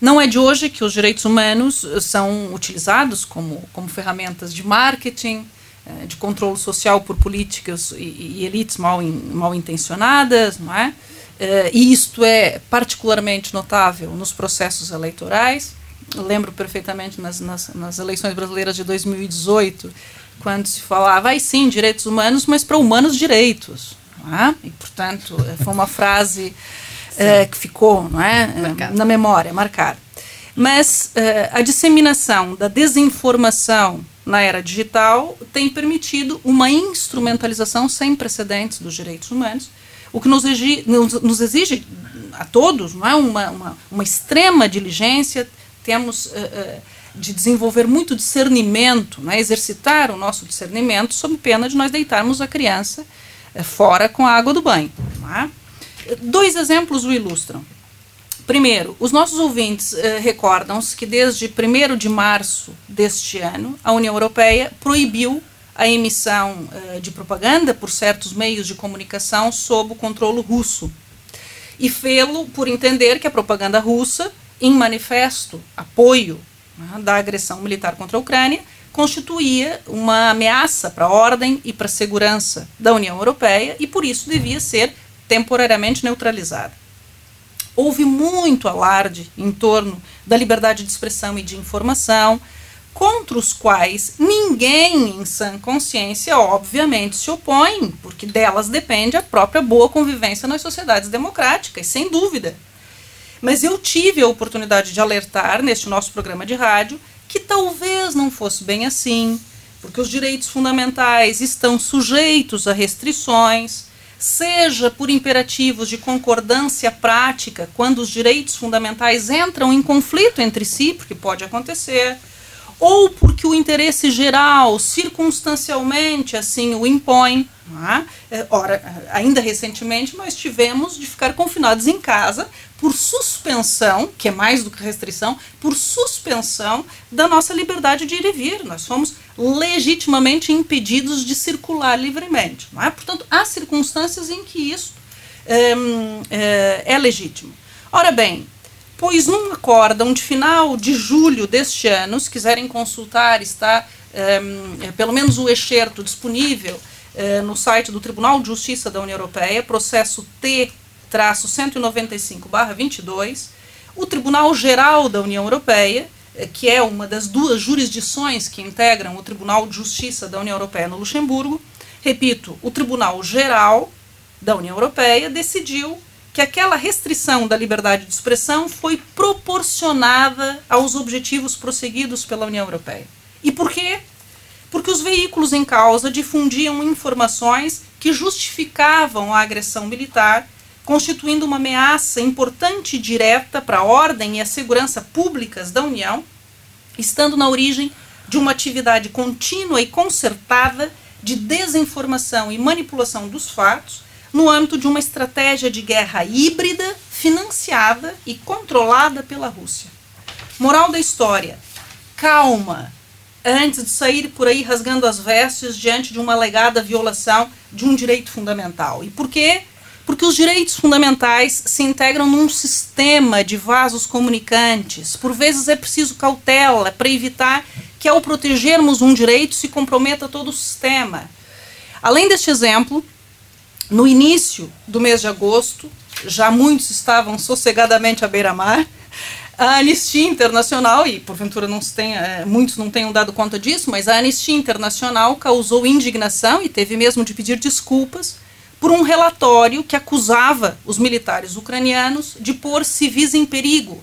Speaker 2: Não é de hoje que os direitos humanos eh, são utilizados como, como ferramentas de marketing, eh, de controle social por políticas e, e elites mal, in, mal intencionadas, não é? Eh, e isto é particularmente notável nos processos eleitorais. Eu lembro perfeitamente nas, nas, nas eleições brasileiras de 2018, quando se falava, aí sim, direitos humanos, mas para humanos direitos. É? E, portanto, foi uma frase uh, que ficou não é, na memória, marcado. Mas uh, a disseminação da desinformação na era digital tem permitido uma instrumentalização sem precedentes dos direitos humanos, o que nos exige, nos, nos exige a todos não é, uma, uma, uma extrema diligência, temos de desenvolver muito discernimento, né, exercitar o nosso discernimento sob pena de nós deitarmos a criança fora com a água do banho. Não é? Dois exemplos o ilustram. Primeiro, os nossos ouvintes eh, recordam-se que desde 1 de março deste ano, a União Europeia proibiu a emissão eh, de propaganda por certos meios de comunicação sob o controle russo. E fê-lo por entender que a propaganda russa, em manifesto apoio né, da agressão militar contra a Ucrânia, constituía uma ameaça para a ordem e para a segurança da União Europeia e por isso devia ser temporariamente neutralizada. Houve muito alarde em torno da liberdade de expressão e de informação, contra os quais ninguém em sã consciência, obviamente, se opõe, porque delas depende a própria boa convivência nas sociedades democráticas, sem dúvida. Mas eu tive a oportunidade de alertar neste nosso programa de rádio que talvez não fosse bem assim, porque os direitos fundamentais estão sujeitos a restrições seja por imperativos de concordância prática, quando os direitos fundamentais entram em conflito entre si, porque pode acontecer, ou porque o interesse geral circunstancialmente assim o impõe. É? Ora, ainda recentemente nós tivemos de ficar confinados em casa por suspensão, que é mais do que restrição, por suspensão da nossa liberdade de ir e vir. Nós fomos legitimamente impedidos de circular livremente. É? Portanto, há circunstâncias em que isso é, é, legítimo. Ora bem, pois num acórdão de final de julho deste ano, se quiserem consultar, está é, pelo menos o excerto disponível é, no site do Tribunal de Justiça da União Europeia, processo T 195-22, o Tribunal Geral da União Europeia, eh, que é uma das duas jurisdições que integram o Tribunal de Justiça da União Europeia no Luxemburgo, repito, o Tribunal Geral da União Europeia decidiu que aquela restrição da liberdade de expressão foi proporcionada aos objetivos prosseguidos pela União Europeia. E por quê? Porque os veículos em causa difundiam informações que justificavam a agressão militar constituindo uma ameaça importante e direta para a ordem e a segurança públicas da União, estando na origem de uma atividade contínua e concertada de desinformação e manipulação dos fatos no âmbito de uma estratégia de guerra híbrida, financiada e controlada pela Rússia. Moral da história: calma, antes de sair por aí rasgando as vestes diante de uma alegada violação de um direito fundamental. E por quê? Porque os direitos fundamentais se integram num sistema de vasos comunicantes. Por vezes é preciso cautela para evitar que, ao protegermos um direito, se comprometa todo o sistema. Além deste exemplo, no início do mês de agosto, já muitos estavam sossegadamente à beira-mar, a Anistia Internacional, e porventura não tenha, é, muitos não tenham dado conta disso, mas a Anistia Internacional causou indignação e teve mesmo de pedir desculpas por um relatório que acusava os militares ucranianos de pôr civis em perigo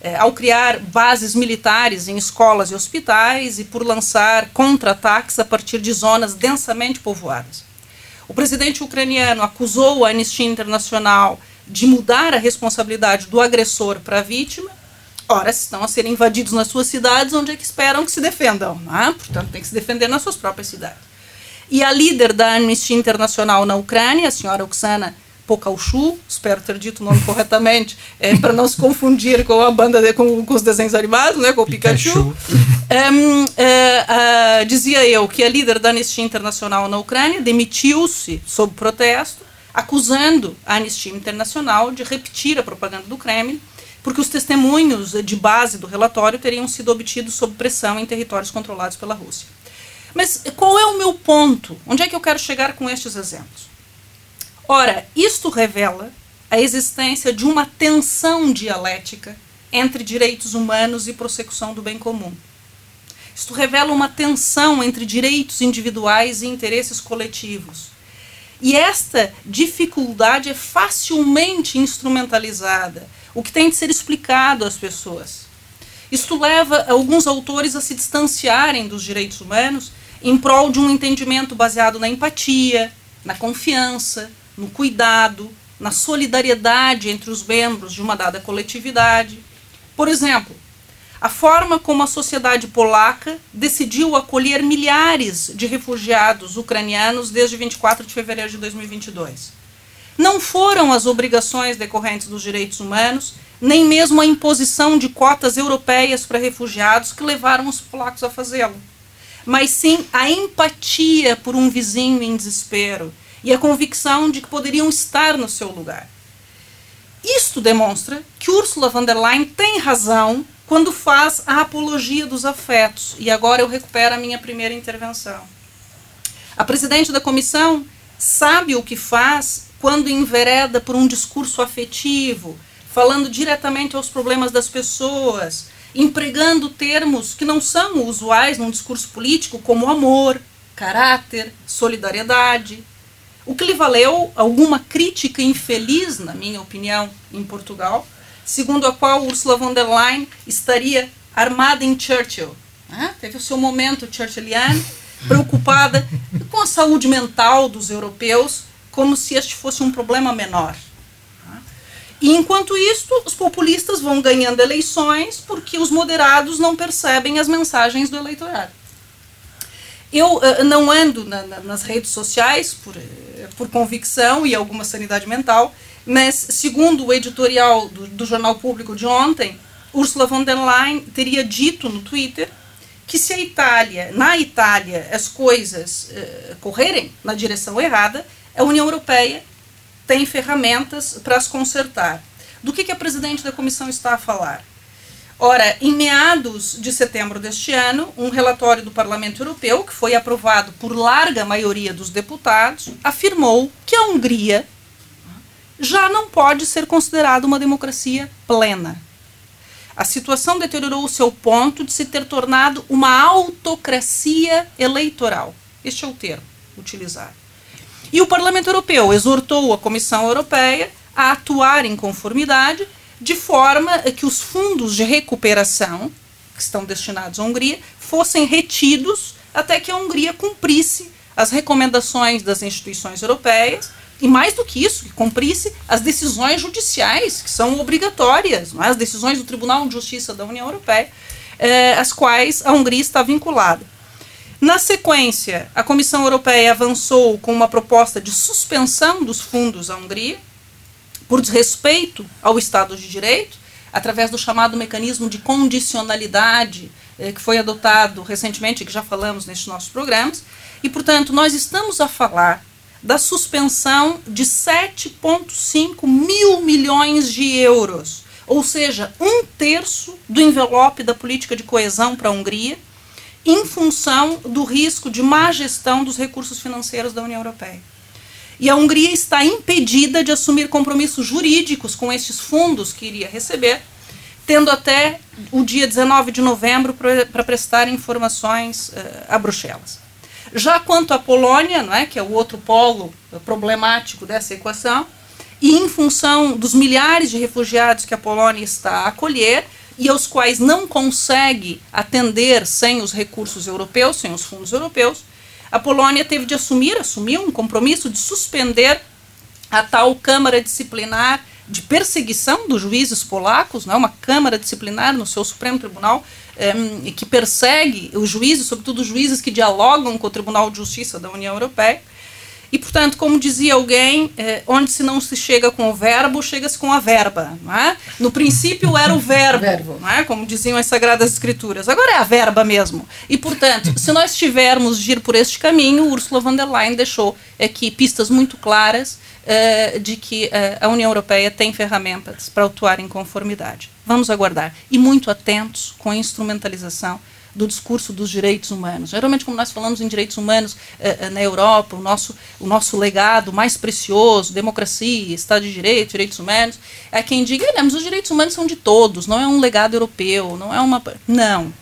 Speaker 2: é, ao criar bases militares em escolas e hospitais e por lançar contra-ataques a partir de zonas densamente povoadas. O presidente ucraniano acusou a Anistia Internacional de mudar a responsabilidade do agressor para a vítima. Ora, estão a ser invadidos nas suas cidades, onde é que esperam que se defendam? Né? Portanto, tem que se defender nas suas próprias cidades. E a líder da Anistia Internacional na Ucrânia, a senhora Oksana Pokaushu, espero ter dito o nome corretamente, é, para não se confundir com a banda de, com, com, os desenhos animados, né, com o Pikachu. Um, uh, dizia eu que a líder da Anistia Internacional na Ucrânia demitiu-se sob protesto, acusando a Anistia Internacional de repetir a propaganda do Kremlin, porque os testemunhos de base do relatório teriam sido obtidos sob pressão em territórios controlados pela Rússia. Mas qual é o meu ponto? Onde é que eu quero chegar com estes exemplos? Ora, isto revela a existência de uma tensão dialética entre direitos humanos e prossecução do bem comum. Isto revela uma tensão entre direitos individuais e interesses coletivos. E esta dificuldade é facilmente instrumentalizada, o que tem de ser explicado às pessoas. Isto leva alguns autores a se distanciarem dos direitos humanos em prol de um entendimento baseado na empatia, na confiança, no cuidado, na solidariedade entre os membros de uma dada coletividade. Por exemplo, a forma como a sociedade polaca decidiu acolher milhares de refugiados ucranianos desde 24 de fevereiro de 2022. Não foram as obrigações decorrentes dos direitos humanos, nem mesmo a imposição de cotas europeias para refugiados que levaram os polacos a fazê-lo mas sim a empatia por um vizinho em desespero e a convicção de que poderiam estar no seu lugar. Isto demonstra que Ursula von der Leyen tem razão quando faz a apologia dos afetos. E agora eu recupero a minha primeira intervenção. A presidente da comissão sabe o que faz quando envereda por um discurso afetivo, falando diretamente aos problemas das pessoas, empregando termos que não são usuais num discurso político, como amor, caráter, solidariedade. O que lhe valeu alguma crítica infeliz, na minha opinião, em Portugal, segundo a qual Ursula von der Leyen estaria armada em Churchill. Né? Teve o seu momento churchilliano, preocupada com a saúde mental dos europeus, como se este fosse um problema menor. E enquanto isso, os populistas vão ganhando eleições porque os moderados não percebem as mensagens do eleitorado. Eu uh, não ando na, na, nas redes sociais por, uh, por convicção e alguma sanidade mental, mas segundo o editorial do, do Jornal Público de ontem, Ursula von der Leyen teria dito no Twitter que se a Itália, na Itália, as coisas uh, correrem na direção errada, a União Europeia tem ferramentas para as consertar. Do que, que a presidente da comissão está a falar? Ora, em meados de setembro deste ano, um relatório do Parlamento Europeu, que foi aprovado por larga maioria dos deputados, afirmou que a Hungria já não pode ser considerada uma democracia plena. A situação deteriorou-se ao ponto de se ter tornado uma autocracia eleitoral. Este é o termo utilizado. E o Parlamento Europeu exortou a Comissão Europeia a atuar em conformidade, de forma que os fundos de recuperação que estão destinados à Hungria fossem retidos até que a Hungria cumprisse as recomendações das instituições europeias e mais do que isso, que cumprisse as decisões judiciais que são obrigatórias, é? as decisões do Tribunal de Justiça da União Europeia, eh, às quais a Hungria está vinculada. Na sequência, a Comissão Europeia avançou com uma proposta de suspensão dos fundos à Hungria, por desrespeito ao Estado de Direito, através do chamado mecanismo de condicionalidade, eh, que foi adotado recentemente, que já falamos nestes nossos programas. E, portanto, nós estamos a falar da suspensão de 7,5 mil milhões de euros, ou seja, um terço do envelope da política de coesão para a Hungria, em função do risco de má gestão dos recursos financeiros da União Europeia. E a Hungria está impedida de assumir compromissos jurídicos com estes fundos que iria receber, tendo até o dia 19 de novembro para prestar informações uh, a Bruxelas. Já quanto à Polônia, não é, que é o outro polo problemático dessa equação, e em função dos milhares de refugiados que a Polônia está a acolher e aos quais não consegue atender sem os recursos europeus, sem os fundos europeus, a Polônia teve de assumir, assumiu um compromisso de suspender a tal Câmara Disciplinar de perseguição dos juízes polacos, não é uma Câmara Disciplinar no seu Supremo Tribunal é, que persegue os juízes, sobretudo os juízes que dialogam com o Tribunal de Justiça da União Europeia. E, portanto, como dizia alguém, é, onde se não se chega com o verbo, chega-se com a verba. É? No princípio era o verbo, verbo. É? como diziam as Sagradas Escrituras. Agora é a verba mesmo. E, portanto, se nós tivermos de ir por este caminho, Ursula von der Leyen deixou aqui pistas muito claras uh, de que uh, a União Europeia tem ferramentas para atuar em conformidade. Vamos aguardar. E muito atentos com a instrumentalização do discurso dos direitos humanos. Geralmente, como nós falamos em direitos humanos eh, eh, na Europa, o nosso, o nosso legado mais precioso, democracia, Estado de Direito, direitos humanos, é quem diga, mas os direitos humanos são de todos, não é um legado europeu, não é uma. Não.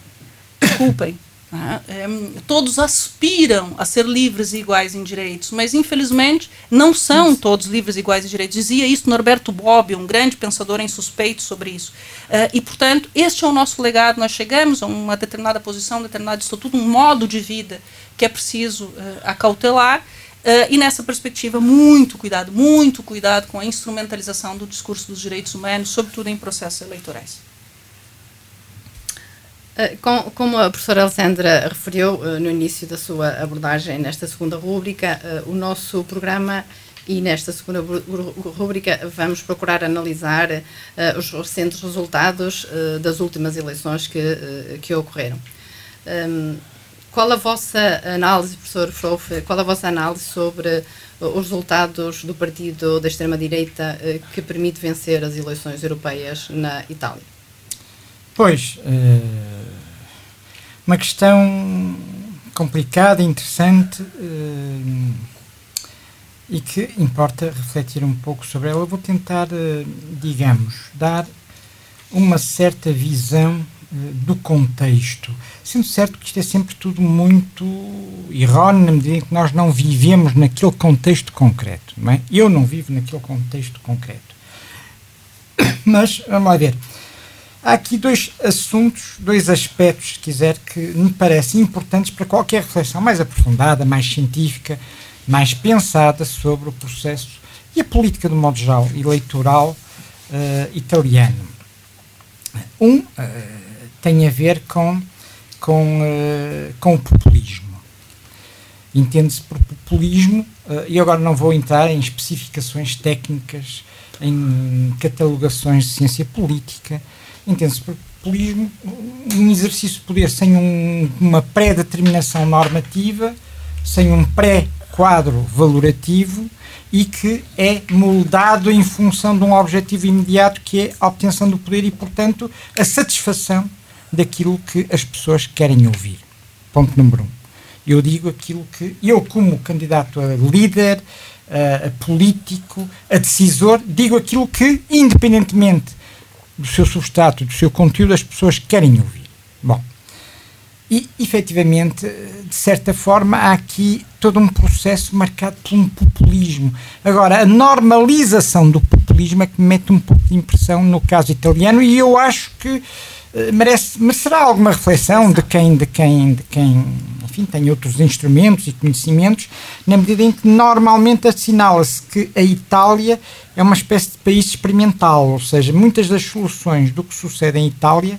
Speaker 2: Desculpem. Né? É, todos aspiram a ser livres e iguais em direitos, mas infelizmente não são todos livres e iguais em direitos. Dizia isso Norberto Bobbio, um grande pensador em suspeito sobre isso. Uh, e, portanto, este é o nosso legado. Nós chegamos a uma determinada posição, um determinado estatuto, um modo de vida que é preciso uh, acautelar. Uh, e nessa perspectiva, muito cuidado, muito cuidado com a instrumentalização do discurso dos direitos humanos, sobretudo em processos eleitorais.
Speaker 5: Eh, como a professora Alessandra referiu eh, no início da sua abordagem nesta segunda rúbrica, eh, o nosso programa e nesta segunda rúbrica vamos procurar analisar os recentes resultados das últimas eleições que, que ocorreram. Ehm, qual a vossa análise, professor Frouf, qual a vossa análise sobre os resultados do partido da extrema-direita que permite vencer as eleições europeias na Itália?
Speaker 3: Pois, uh, uma questão complicada, interessante uh, e que importa refletir um pouco sobre ela. Eu vou tentar, uh, digamos, dar uma certa visão do contexto, sendo certo que isto é sempre tudo muito erróneo na medida em que nós não vivemos naquele contexto concreto, não é? Eu não vivo naquele contexto concreto. Mas, vamos lá ver. Há aqui dois assuntos, dois aspectos, se quiser, que me parecem importantes para qualquer reflexão mais aprofundada, mais científica, mais pensada sobre o processo e a política, do modo geral, eleitoral uh, italiano. Um uh, tem a ver com, com, uh, com o populismo. Entende-se por populismo, e agora não vou entrar em especificações técnicas, em catalogações de ciência política, entende-se por populismo um exercício de poder sem um, uma pré-determinação normativa, sem um pré-quadro valorativo e que é moldado em função de um objetivo imediato que é a obtenção do poder e, portanto, a satisfação daquilo que as pessoas querem ouvir. Ponto número um. Eu digo aquilo que eu, como candidato a líder, a, a político, a decisor, digo aquilo que, independentemente do seu substrato, do seu conteúdo, as pessoas querem ouvir. Bom, e efetivamente, de certa forma, há aqui todo um processo marcado por um populismo. Agora, a normalização do populismo é que me mete um pouco de impressão no caso italiano e eu acho que uh, merece, merecerá alguma reflexão de quem, de quem, de quem enfim, tem outros instrumentos e conhecimentos, na medida em que normalmente assinala-se que a Itália é uma espécie de país experimental, ou seja, muitas das soluções do que sucede em Itália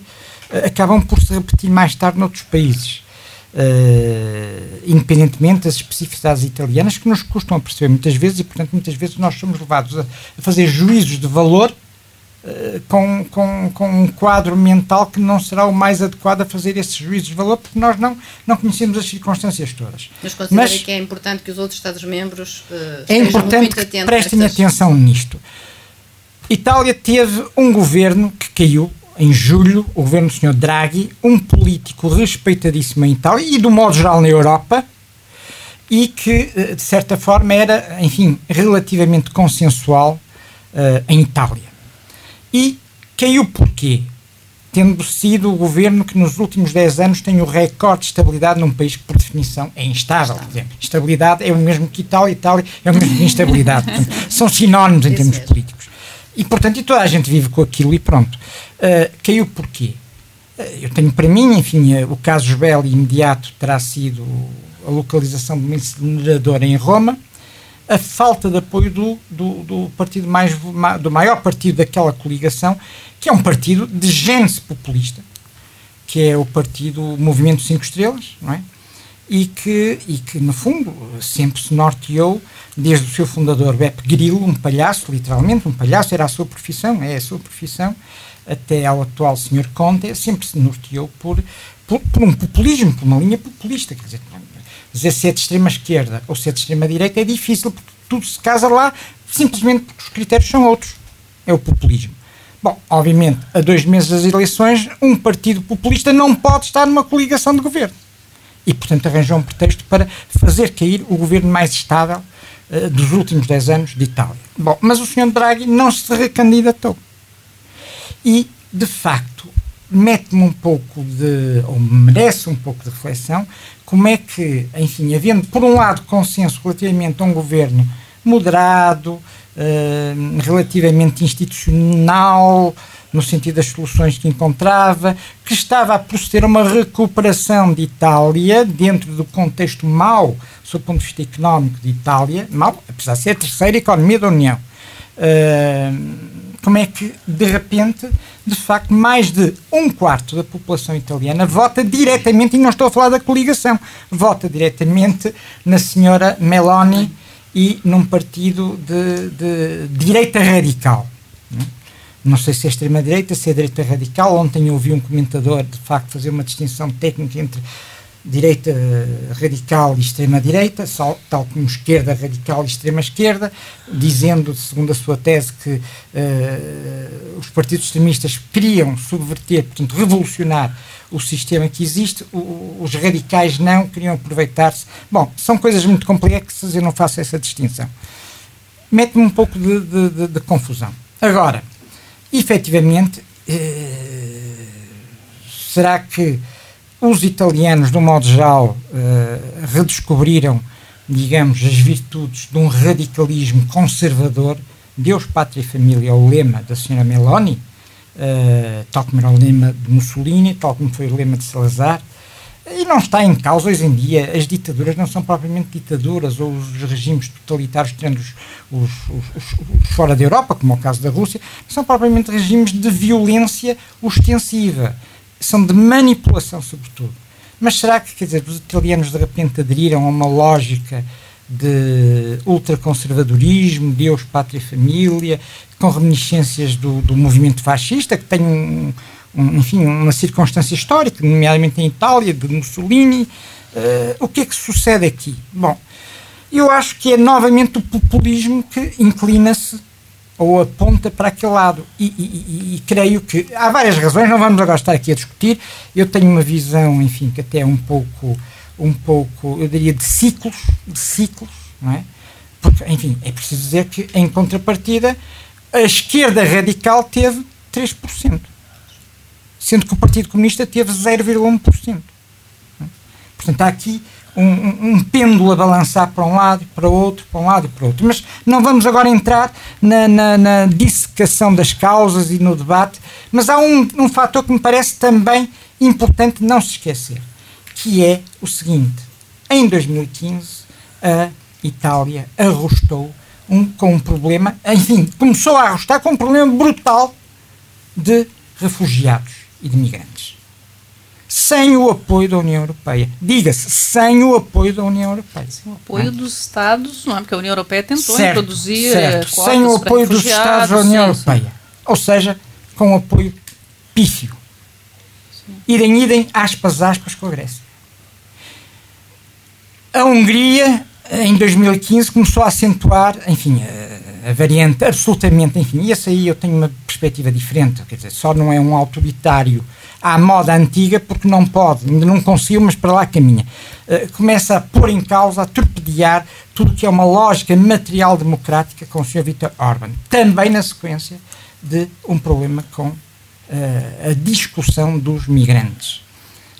Speaker 3: uh, acabam por se repetir mais tarde noutros países. Uh, independentemente das especificidades italianas que nos custam a perceber muitas vezes e, portanto, muitas vezes nós somos levados a, a fazer juízos de valor com, com, com um quadro mental que não será o mais adequado a fazer esses juízos de valor, porque nós não, não conhecemos as circunstâncias todas.
Speaker 5: Mas considera Mas, que é importante que os outros Estados-membros uh,
Speaker 3: É importante que prestem atenção nisto. Itália teve um governo que caiu em julho, o governo do Sr. Draghi, um político respeitadíssimo em Itália e, do modo geral, na Europa, e que, eh, de certa forma, era, enfim, relativamente consensual uh, em Itália. E caiu porquê? Tendo sido o governo que nos últimos 10 anos tem o recorde de estabilidade num país que, por definição, é instável. Estabilidade é o mesmo que Itália, Itália é o mesmo que instabilidade. Portanto, são sinónimos em termos políticos. E, portanto, e toda a gente vive com aquilo e pronto. Uh, caiu porquê? Uh, eu tenho para mim, enfim, uh, o caso Belli imediato terá sido a localização de uma incineradora em Roma, a falta de apoio do, do, do, partido mais, do maior partido daquela coligação, que é um partido de gênese populista, que é o partido Movimento Cinco Estrelas, não é? E que, e que, no fundo, sempre se norteou desde o seu fundador Beppe Grillo, um palhaço, literalmente, um palhaço, era a sua profissão, é a sua profissão, até ao atual Sr. Conte, sempre se norteou por, por, por, um populismo, por uma linha populista. Quer dizer, dizer se é de extrema esquerda ou se é de extrema direita é difícil, porque tudo se casa lá simplesmente porque os critérios são outros. É o populismo. Bom, obviamente, a dois meses das eleições, um partido populista não pode estar numa coligação de governo. E, portanto, arranjou um pretexto para fazer cair o governo mais estável uh, dos últimos 10 anos de Itália. Bom, mas o Sr. Draghi não se recandidatou. E, de facto, mete-me um pouco de, ou merece um pouco de reflexão, como é que, enfim, havendo, por um lado, consenso relativamente a um governo moderado, uh, relativamente institucional, no sentido das soluções que encontrava, que estava a proceder a uma recuperação de Itália dentro do contexto mau, sob o ponto de vista económico de Itália, mau, apesar de ser a terceira economia da União. Uh, como é que, de repente, de facto, mais de um quarto da população italiana vota diretamente, e não estou a falar da coligação, vota diretamente na senhora Meloni e num partido de, de direita radical não sei se é extrema-direita, se é direita radical. Ontem ouvi um comentador, de facto, fazer uma distinção técnica entre direita radical e extrema-direita, tal como esquerda radical e extrema-esquerda, dizendo, segundo a sua tese, que uh, os partidos extremistas queriam subverter, portanto, revolucionar o sistema que existe, o, os radicais não, queriam aproveitar-se. Bom, são coisas muito complexas, eu não faço essa distinção. Mete-me um pouco de, de, de, de confusão. Agora, efetivamente, eh, será que os italianos, de um modo geral, eh, redescobriram, digamos, as virtudes de um radicalismo conservador? Deus, Pátria e Família é o lema da senhora Meloni, eh, tal como era o lema de Mussolini, tal como foi o lema de Salazar, e não está em causa hoje em dia, as ditaduras não são propriamente ditaduras ou os regimes totalitários, tendo os, os, os, os, fora da Europa, como é o caso da Rússia, são propriamente regimes de violência ostensiva, são de manipulação, sobretudo. Mas será que, quer dizer, os italianos de repente aderiram a uma lógica de ultraconservadorismo, Deus, Pátria e Família, com reminiscências do, do movimento fascista, que tem um um, enfim, uma circunstância histórica, nomeadamente em Itália, de Mussolini. Uh, o que é que sucede aqui? Bom, eu acho que é novamente o populismo que inclina-se ou aponta para aquele lado. E, e, e, creio que há várias razões, não vamos agora estar aqui a discutir. Eu tenho uma visão, enfim, que até é um pouco, um pouco, eu diria, de ciclos, de ciclos, não é? Porque, enfim, é preciso dizer que, em contrapartida, a esquerda radical teve 3% sendo que o Partido Comunista teve 0,1%. Portanto, há aqui um, um, pêndulo a balançar para um lado, para outro, para um lado e para outro. Mas não vamos agora entrar na, na, na dissecação das causas e no debate, mas há um, um fator que me parece também importante não se esquecer, que é o seguinte: em 2015 a Itália arrostou um, com um problema, enfim, começou a arrostar com um problema brutal de refugiados e de migrantes. Sem o apoio da União Europeia. Diga-se, sem o apoio da União Europeia.
Speaker 2: Sem o apoio é? dos Estados, não é? Porque a União Europeia tentou
Speaker 3: certo,
Speaker 2: introduzir
Speaker 3: certo. Sem o apoio dos Estados da União sim, Europeia. Sim. ou seja, com apoio pífio. Idem, idem, aspas, aspas, com a Grécia. A Hungria, em 2015, começou a acentuar, enfim, a, a variante absolutamente, enfim, e esse aí eu tenho uma perspectiva diferente, quer dizer, só não é um autoritário à moda antiga, porque não pode, ainda não conseguiu, mas para lá caminha. Uh, começa a pôr em causa, a torpedear tudo que é uma lógica material democrática com o Sr. Viktor Orban. Também na sequência de um problema com uh, a discussão dos migrantes.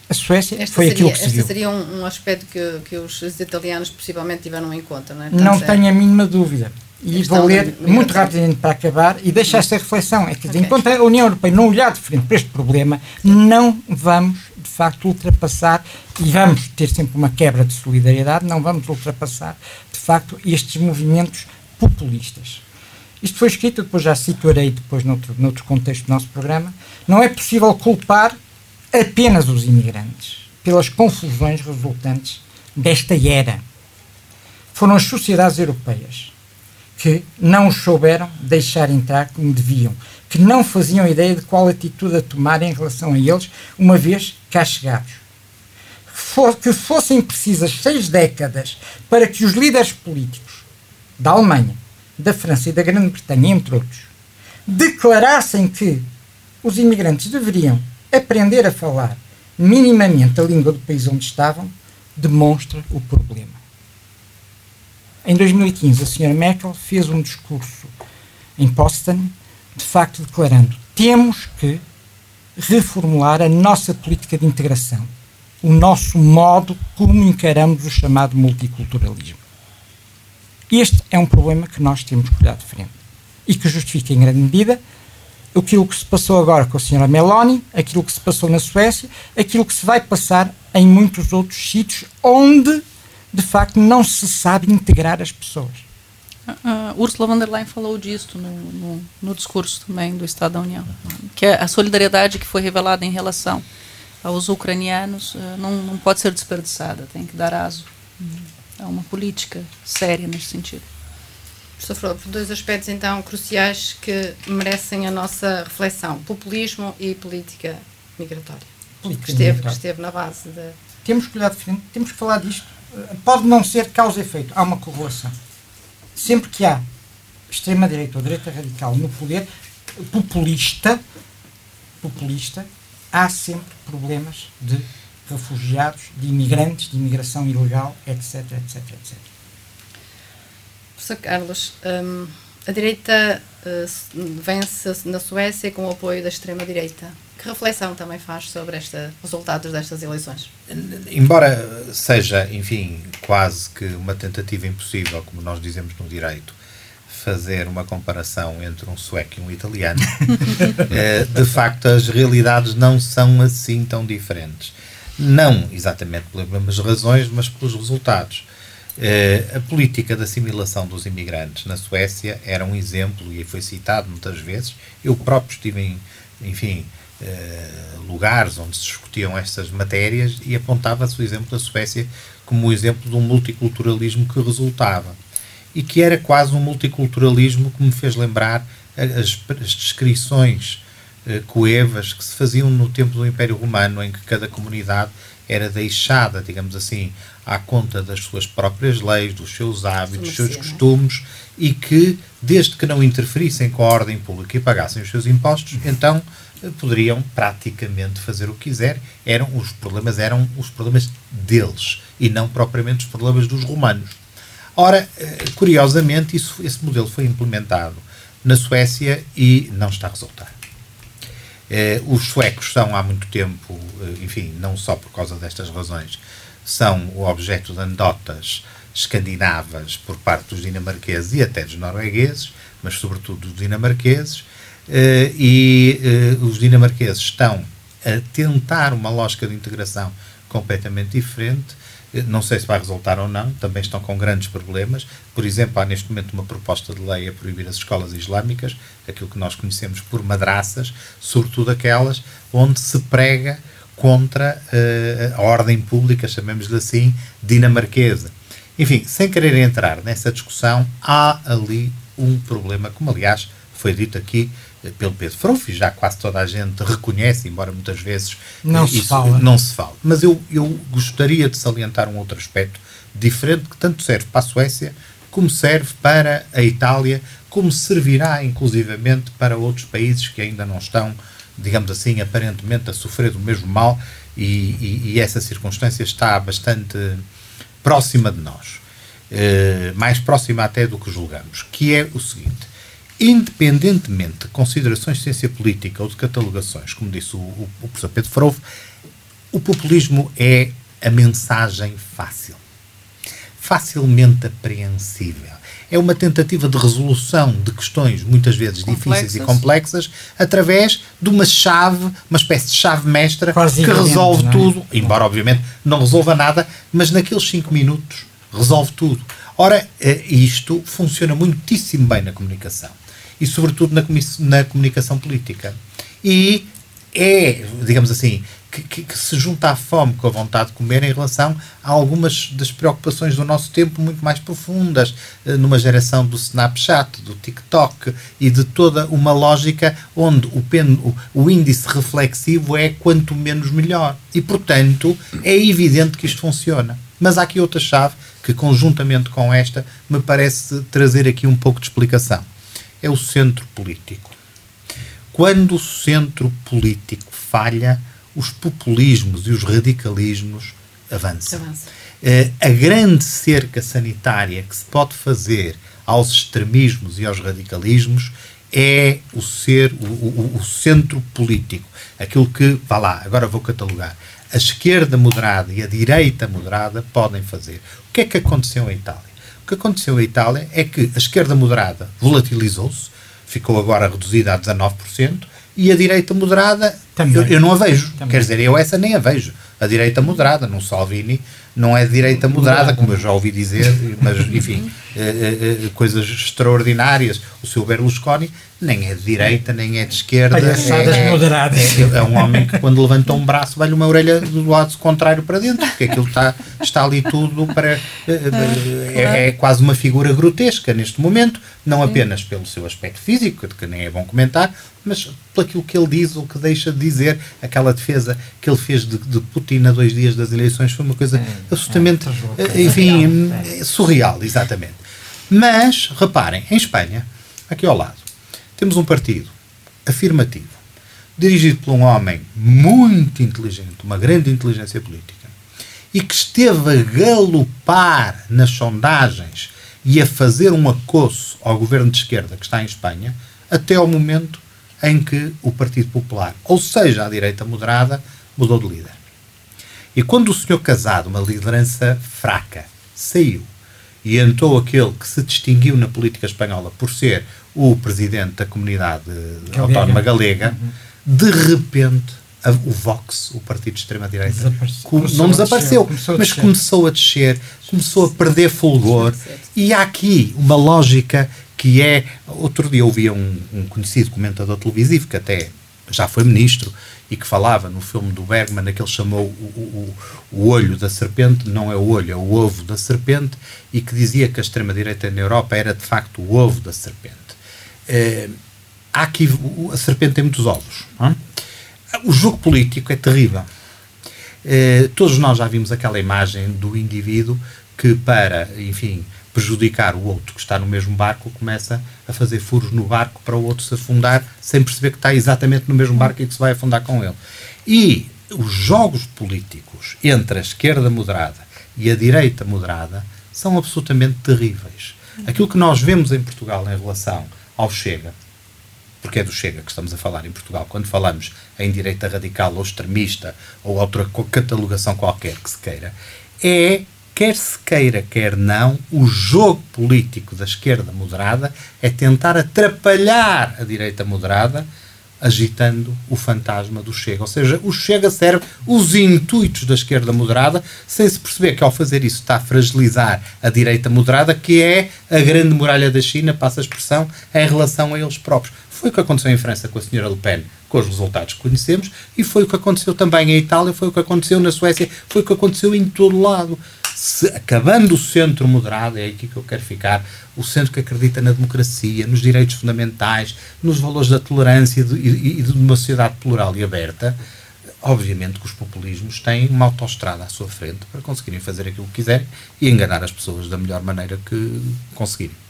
Speaker 3: A Suécia
Speaker 5: esta
Speaker 3: foi
Speaker 5: seria,
Speaker 3: aquilo que se
Speaker 5: Este
Speaker 3: viu.
Speaker 5: seria um, um aspecto que, que os, os italianos possivelmente tiveram em conta, não é?
Speaker 3: Não
Speaker 5: Portanto, é-
Speaker 3: tenho a mínima dúvida. E vou ler muito rapidamente para acabar e deixar esta reflexão. É que,
Speaker 5: Ok.
Speaker 3: enquanto a União Europeia não olhar de frente para este problema, não vamos, de facto, ultrapassar e vamos ter sempre uma quebra de solidariedade, não vamos ultrapassar, de facto, estes movimentos populistas. Isto foi escrito, depois já situarei depois noutro, noutro contexto do nosso programa. Não é possível culpar apenas os imigrantes pelas confusões resultantes desta era. Foram as sociedades europeias que não souberam deixar entrar como deviam, que não faziam ideia de qual atitude a tomar em relação a eles, uma vez cá chegados. Que fossem precisas seis décadas para que os líderes políticos da Alemanha, da França e da Grã-Bretanha, entre outros, declarassem que os imigrantes deveriam aprender a falar minimamente a língua do país onde estavam, demonstra o problema. Em 2015, a senhora Merkel fez um discurso em Potsdam, de facto declarando: temos que reformular a nossa política de integração, o nosso modo como encaramos o chamado multiculturalismo. Este é um problema que nós temos que olhar de frente e que justifica em grande medida aquilo que se passou agora com a senhora Meloni, aquilo que se passou na Suécia, aquilo que se vai passar em muitos outros sítios onde, de facto, não se sabe integrar as pessoas.
Speaker 2: Ah, Ursula von der Leyen falou disto no, no, no discurso também do Estado da União, que a solidariedade que foi revelada em relação aos ucranianos eh, não, não pode ser desperdiçada, tem que dar aso a uma política séria nesse sentido.
Speaker 5: Professor Frodo, dois aspectos então cruciais que merecem a nossa reflexão: populismo e política migratória.
Speaker 3: Política
Speaker 5: que, esteve, que
Speaker 3: migratória.
Speaker 5: esteve na base da.
Speaker 3: Temos que olhar de frente, temos que falar disto. Eh, Pode não ser causa e efeito, há uma correlação. Sempre que há extrema-direita ou direita radical no poder, populista, populista, há sempre problemas de refugiados, de imigrantes, de imigração ilegal, etc, etc, etc.
Speaker 5: Professor Carlos, hum, a direita eh, s- vence na Suécia com o apoio da extrema-direita. Que reflexão também faz sobre esta, os resultados destas eleições?
Speaker 4: Embora seja, enfim, quase que uma tentativa impossível, como nós dizemos no direito, fazer uma comparação entre um sueco e um italiano, eh, de facto as realidades não são assim tão diferentes. Não exatamente pelas mesmas razões, mas pelos resultados. Eh, a política de assimilação dos imigrantes na Suécia era um exemplo e foi citado muitas vezes. Eu próprio estive em, enfim, lugares onde se discutiam estas matérias e apontava-se o exemplo da Suécia como o exemplo de um multiculturalismo que resultava e que era quase um multiculturalismo que me fez lembrar as, as descrições eh, coevas que se faziam no tempo do Império Romano, em que cada comunidade era deixada, digamos assim, à conta das suas próprias leis, dos seus hábitos, dos seus
Speaker 5: é?
Speaker 4: costumes, e que, desde que não interferissem com a ordem pública e pagassem os seus impostos, então eh, poderiam praticamente fazer o que quiserem. Eram, os problemas eram os problemas deles e não propriamente os problemas dos romanos. Ora, eh, curiosamente, isso, esse modelo foi implementado na Suécia e não está a resultar. Eh, os suecos são há muito tempo, eh, enfim, não só por causa destas razões, são o objeto de anedotas escandinavas por parte dos dinamarqueses e até dos noruegueses, mas sobretudo dos dinamarqueses, e eh, os dinamarqueses estão a tentar uma lógica de integração completamente diferente. Eh, Não sei se vai resultar ou não, também estão com grandes problemas. Por exemplo, há neste momento uma proposta de lei a proibir as escolas islâmicas, aquilo que nós conhecemos por madraças, sobretudo aquelas onde se prega contra eh, a ordem pública, chamemos-lhe assim, dinamarquesa. Enfim, sem querer entrar nessa discussão, há ali um problema, como aliás foi dito aqui pelo Pedro Frouf, e já quase toda a gente reconhece, embora muitas vezes
Speaker 3: não
Speaker 4: isso
Speaker 3: se fala.
Speaker 4: não se fala. Mas eu, eu gostaria de salientar um outro aspecto diferente que tanto serve para a Suécia como serve para a Itália, como servirá inclusivamente para outros países que ainda não estão, digamos assim, aparentemente a sofrer do mesmo mal e, e, e essa circunstância está bastante próxima de nós, eh, mais próxima até do que julgamos, que é o seguinte independentemente de considerações de ciência política ou de catalogações, como disse o, o, o professor Pedro Frovo, o populismo é a mensagem fácil, facilmente apreensível. É uma tentativa de resolução de questões muitas vezes complexas. difíceis e complexas através de uma chave, uma espécie de chave mestra Quase que resolve é? tudo, embora obviamente não resolva nada, mas naqueles cinco minutos resolve tudo. Ora, eh, isto funciona muitíssimo bem na comunicação e, sobretudo, na, na comunicação política. E é, digamos assim, que, que, que, se junta à fome com a vontade de comer em relação a algumas das preocupações do nosso tempo muito mais profundas, eh, numa geração do Snapchat, do TikTok e de toda uma lógica onde o, pen, o, o índice reflexivo é quanto menos melhor. E, portanto, é evidente que isto funciona. Mas há aqui outra chave que, conjuntamente com esta, me parece trazer aqui um pouco de explicação é o centro político. Quando o centro político falha, os populismos e os radicalismos avançam. Avança. Uh, a grande cerca sanitária que se pode fazer aos extremismos e aos radicalismos é o ser o, o, o, centro político. Aquilo que, vá lá, agora vou catalogar. A esquerda moderada e a direita moderada podem fazer. O que é que aconteceu em Itália? Que aconteceu em Itália é que a esquerda moderada volatilizou-se, ficou agora reduzida a 19%, e a direita moderada, eu, eu, não a vejo. Também. Quer dizer, eu essa nem a vejo. A direita moderada, no Salvini, não é direita moderada, como eu já ouvi dizer, mas, enfim, eh, eh, eh, coisas extraordinárias. O seu Berlusconi nem é de direita, nem é de esquerda.
Speaker 3: Palhaçadas é, moderadas.
Speaker 4: É, é, um homem que, quando levanta um braço, vai-lhe uma orelha do lado contrário para dentro, porque aquilo está, está ali tudo para. É, é quase uma figura grotesca neste momento, não apenas pelo seu aspecto físico, que nem é bom comentar, mas pelo aquilo que ele diz ou que deixa de dizer. Aquela defesa que ele fez de, de Putin a dois dias das eleições foi uma coisa é, absolutamente, é, enfim, é. surreal, exatamente. Mas, reparem, em Espanha, aqui ao lado, temos um partido afirmativo, dirigido por um homem muito inteligente, uma grande inteligência política, e que esteve a galopar nas sondagens e a fazer um acosso ao governo de esquerda que está em Espanha, até ao momento em que o Partido Popular, ou seja, a direita moderada, mudou de líder. E quando o senhor Casado, uma liderança fraca, saiu e entrou aquele que se distinguiu na política espanhola por ser o presidente da comunidade galega. autónoma galega, uhum. de repente a, o Vox, o partido de extrema-direita, não desapareceu, começou mas começou a descer, começou a perder fulgor. E há aqui uma lógica que é. Outro dia ouvia um, um conhecido comentador televisivo que até já foi ministro e que falava no filme do Bergman, que ele chamou o, o, o, olho da serpente, não é o olho, é o ovo da serpente, e que dizia que a extrema-direita na Europa era de facto o ovo da serpente. É, há aqui, a serpente tem muitos ovos. É? O jogo político é terrível. É, todos nós já vimos aquela imagem do indivíduo que, para, enfim, prejudicar o outro que está no mesmo barco, começa a fazer furos no barco para o outro se afundar, sem perceber que está exatamente no mesmo barco e que se vai afundar com ele. E os jogos políticos entre a esquerda moderada e a direita moderada são absolutamente terríveis. Aquilo que nós vemos em Portugal em relação ao Chega, porque é do Chega que estamos a falar em Portugal, quando falamos em direita radical ou extremista ou outra catalogação qualquer que se queira, é, quer se queira, quer não, o jogo político da esquerda moderada é tentar atrapalhar a direita moderada agitando o fantasma do Chega. Ou seja, o Chega serve os intuitos da esquerda moderada, sem se perceber que ao fazer isso está a fragilizar a direita moderada, que é a grande muralha da China, passa a expressão, em relação a eles próprios. Foi o que aconteceu em França com a senhora Le Pen, com os resultados que conhecemos, e foi o que aconteceu também em Itália, foi o que aconteceu na Suécia, foi o que aconteceu em todo lado. Se, acabando o centro moderado, é aqui que eu quero ficar, o centro que acredita na democracia, nos direitos fundamentais, nos valores da tolerância de, e, e de uma sociedade plural e aberta, obviamente que os populismos têm uma autoestrada à sua frente para conseguirem fazer aquilo que quiserem e enganar as pessoas da melhor maneira que conseguirem.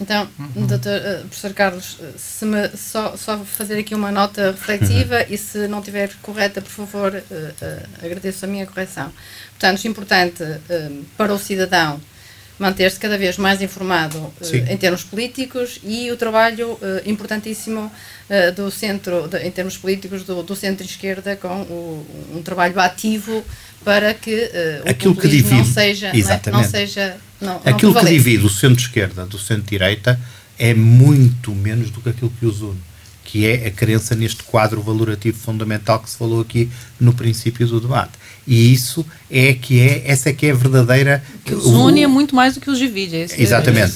Speaker 5: Então, uhum. doutor, uh, professor Carlos, eh, se me, só, só fazer aqui uma nota reflexiva uhum. e se não estiver correta, por favor, uh, uh, agradeço a minha correção. Portanto, é importante para o cidadão manter-se cada vez mais informado em termos políticos e o trabalho importantíssimo do centro, de, em termos políticos, do, do centro-esquerda com o, um trabalho ativo para que uh, o Aquilo que divide, não seja, exatamente. Não, é? não seja não,
Speaker 4: Aquilo que divide o centro-esquerda do centro-direita é muito menos do que aquilo que os une, que é a crença neste quadro valorativo fundamental que se falou aqui no princípio do debate. E isso é que é, essa é que é a verdadeira.
Speaker 2: Que os une é muito mais do que os divide. É
Speaker 4: exatamente.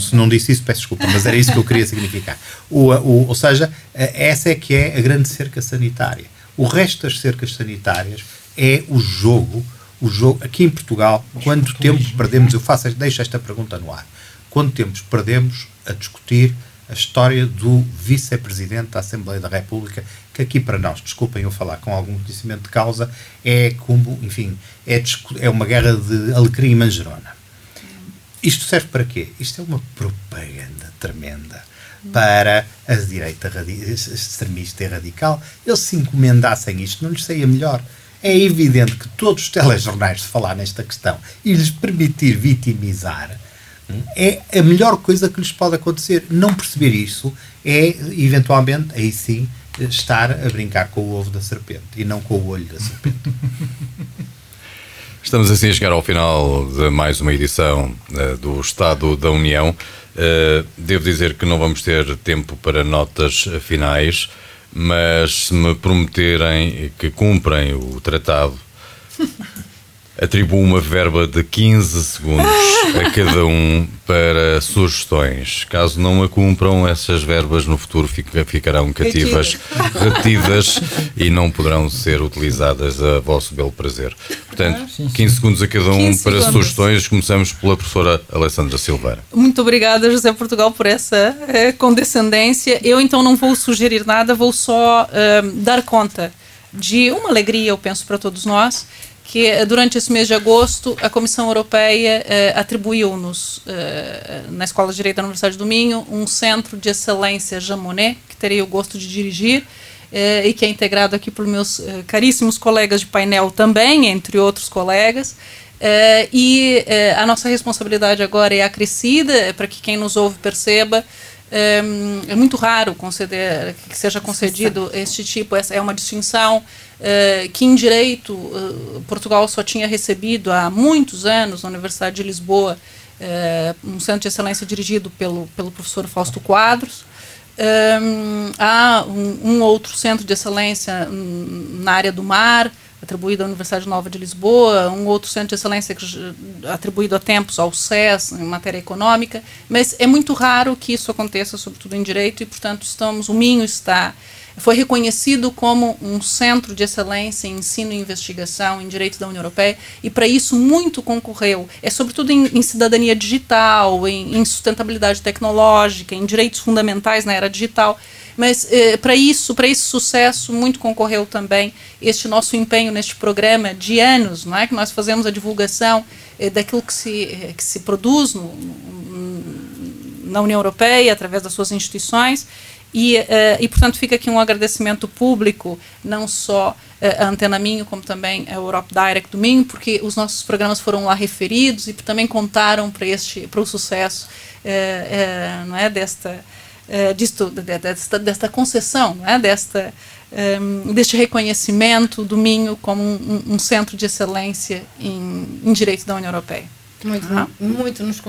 Speaker 4: Se não disse isso, peço desculpa, mas era isso que eu queria significar. O, o, ou seja, essa é que é a grande cerca sanitária. O resto das cercas sanitárias é o jogo, o jogo aqui em Portugal, quanto tempo perdemos, eu faço, deixo esta pergunta no ar, quanto tempo perdemos a discutir a história do vice-presidente da Assembleia da República, que aqui para nós, desculpem eu falar com algum conhecimento de causa, é como, enfim, é, é uma guerra de alecrim e manjerona. Isto serve para quê? Isto é uma propaganda tremenda para a direita extremista e radical. Eles se encomendassem isto, não lhes saía melhor. É evidente que todos os telejornais, se falar nesta questão e lhes permitir vitimizar, é a melhor coisa que lhes pode acontecer. Não perceber isso é, eventualmente, aí sim, estar a brincar com o ovo da serpente e não com o olho da serpente.
Speaker 1: Estamos assim a chegar ao final de mais uma edição uh, do Estado da União. Uh, devo dizer que não vamos ter tempo para notas finais mas se me prometerem que cumprem o tratado, atribuo uma verba de 15 segundos a cada um para sugestões. Caso não a cumpram, essas verbas no futuro ficarão cativas, retidas e não poderão ser utilizadas a vosso belo prazer. Portanto, 15 ah, segundos a cada um para segundos. sugestões. Começamos pela professora Alessandra Silveira.
Speaker 2: Muito obrigada, José Portugal, por essa eh, condescendência. Eu então não vou sugerir nada, vou só uh, dar conta de uma alegria, eu penso, para todos nós que eh, durante esse mês de agosto a Comissão Europeia eh, atribuiu-nos, eh, na Escola de Direito da Universidade do Minho, um centro de excelência Jamonet, que terei o gosto de dirigir, eh, e que é integrado aqui por meus eh, caríssimos colegas de painel também, entre outros colegas. Eh, e a nossa responsabilidade agora é acrescida, para que quem nos ouve perceba, é, é, muito raro conceder que seja concedido este tipo. Essa é uma distinção é, que em direito uh, Portugal só tinha recebido há muitos anos na Universidade de Lisboa é, um centro de excelência dirigido pelo pelo professor Fausto Quadros. É, há um, um, outro centro de excelência na área do mar atribuído à Universidade Nova de Lisboa, um outro centro de excelência atribuído a tempos ao SES em matéria econômica, mas é muito raro que isso aconteça, sobretudo em direito, e portanto estamos, o Minho está foi reconhecido como um centro de excelência em ensino e investigação em direito da União Europeia e para isso muito concorreu, é sobretudo em, em cidadania digital, em, em sustentabilidade tecnológica, em direitos fundamentais na era digital. Mas eh, para isso, para esse sucesso, muito concorreu também este nosso empenho neste programa de anos, não é? Que nós fazemos a divulgação eh, daquilo que se, eh, que se produz no, na União Europeia através das suas instituições. E, eh, e, portanto, fica aqui um agradecimento público, não só eh, a Antena Minho, como também a Europe Direct do Minho, porque os nossos programas foram lá referidos e também contaram para este para o sucesso eh, não é, desta uh, disto, desta, desta concessão, é? desta, um, deste reconhecimento do Minho como um, um centro de excelência em, em direito da União Europeia.
Speaker 5: Muito, ah. muito nos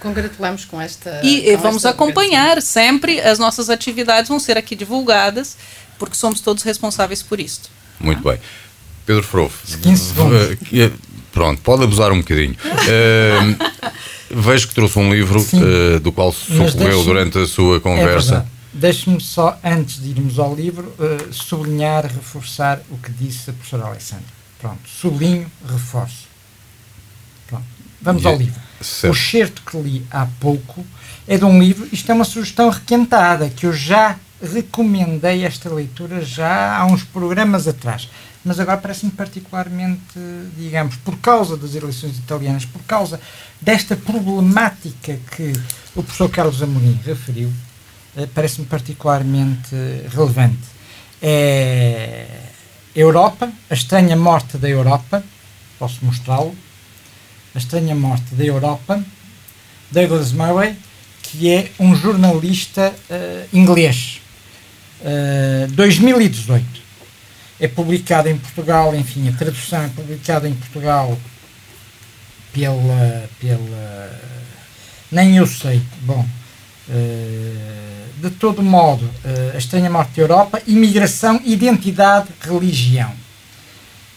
Speaker 5: congratulamos com esta.
Speaker 2: E
Speaker 5: com
Speaker 2: vamos
Speaker 5: esta
Speaker 2: acompanhar sempre, as nossas atividades vão ser aqui divulgadas, porque somos todos responsáveis por isto.
Speaker 1: Muito bem. Pedro Frofo.
Speaker 3: 15 segundos.
Speaker 1: Pronto, pode abusar um bocadinho. uh, vejo que trouxe um livro uh, do qual socorreu durante a sua conversa.
Speaker 3: É Deixe-me só, antes de irmos ao livro, uh, sublinhar, reforçar o que disse a professora Alessandra. Pronto, sublinho, reforço. Pronto. Vamos ao livro. Certo. O certo que li há pouco é de um livro, isto é uma sugestão requentada, que eu já recomendei esta leitura já há uns programas atrás. Mas agora parece-me particularmente, digamos, por causa das eleições italianas, por causa desta problemática que o professor Carlos Amorim referiu, eh, parece-me particularmente relevante. É Europa, a estranha morte da Europa, posso mostrá-lo, a estranha morte da Europa, Douglas Murray, que é um jornalista uh, inglês. Uh, 2018. É publicado em Portugal, enfim, a tradução é publicada em Portugal pela. pela nem eu sei. Bom, uh, de todo modo, uh, A Estranha Morte da Europa, Imigração, Identidade, Religião,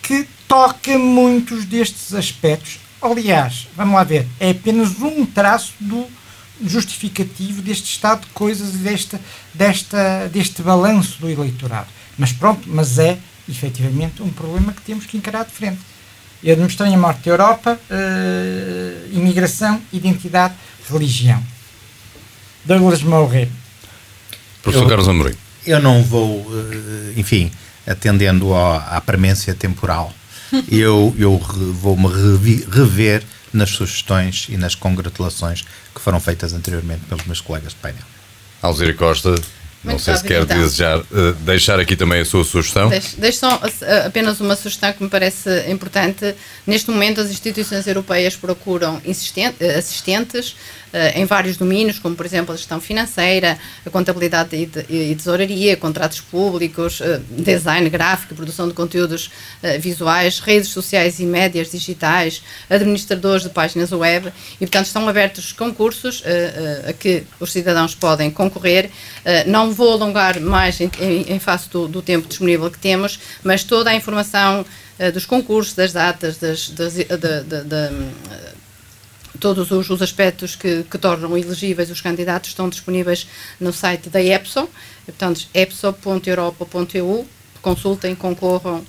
Speaker 3: que toca muitos destes aspectos. Aliás, vamos lá ver, é apenas um traço do justificativo deste estado de coisas e desta, desta, deste balanço do eleitorado. Mas pronto, mas é efetivamente um problema que temos que encarar de frente. Eu me estranho a morte da Europa, uh, imigração, identidade, religião. Douglas Murray.
Speaker 1: Professor eu, Carlos Amorim.
Speaker 4: Eu não vou, uh, enfim, atendendo à, à premência temporal, eu, eu vou-me rever nas sugestões e nas congratulações que foram feitas anteriormente pelos meus colegas de painel.
Speaker 1: Alzira Costa, não sei se quer então. desejar, uh, deixar aqui também a sua sugestão.
Speaker 5: Deixo, deixo só uh, apenas uma sugestão que me parece importante. Neste momento, as instituições europeias procuram assistentes em vários domínios, como por exemplo a gestão financeira, a contabilidade e, tesouraria, contratos públicos, design gráfico, produção de conteúdos visuais, redes sociais e médias digitais, administradores de páginas web e, portanto, estão abertos concursos a que os cidadãos podem concorrer. Não vou alongar mais em, em, face do, do, tempo disponível que temos, mas toda a informação dos concursos, das datas, das, das, de, todos os, os aspectos que, que, tornam elegíveis os candidatos estão disponíveis no site da EPSO, portanto, epso.europa.eu. Consultem, concorram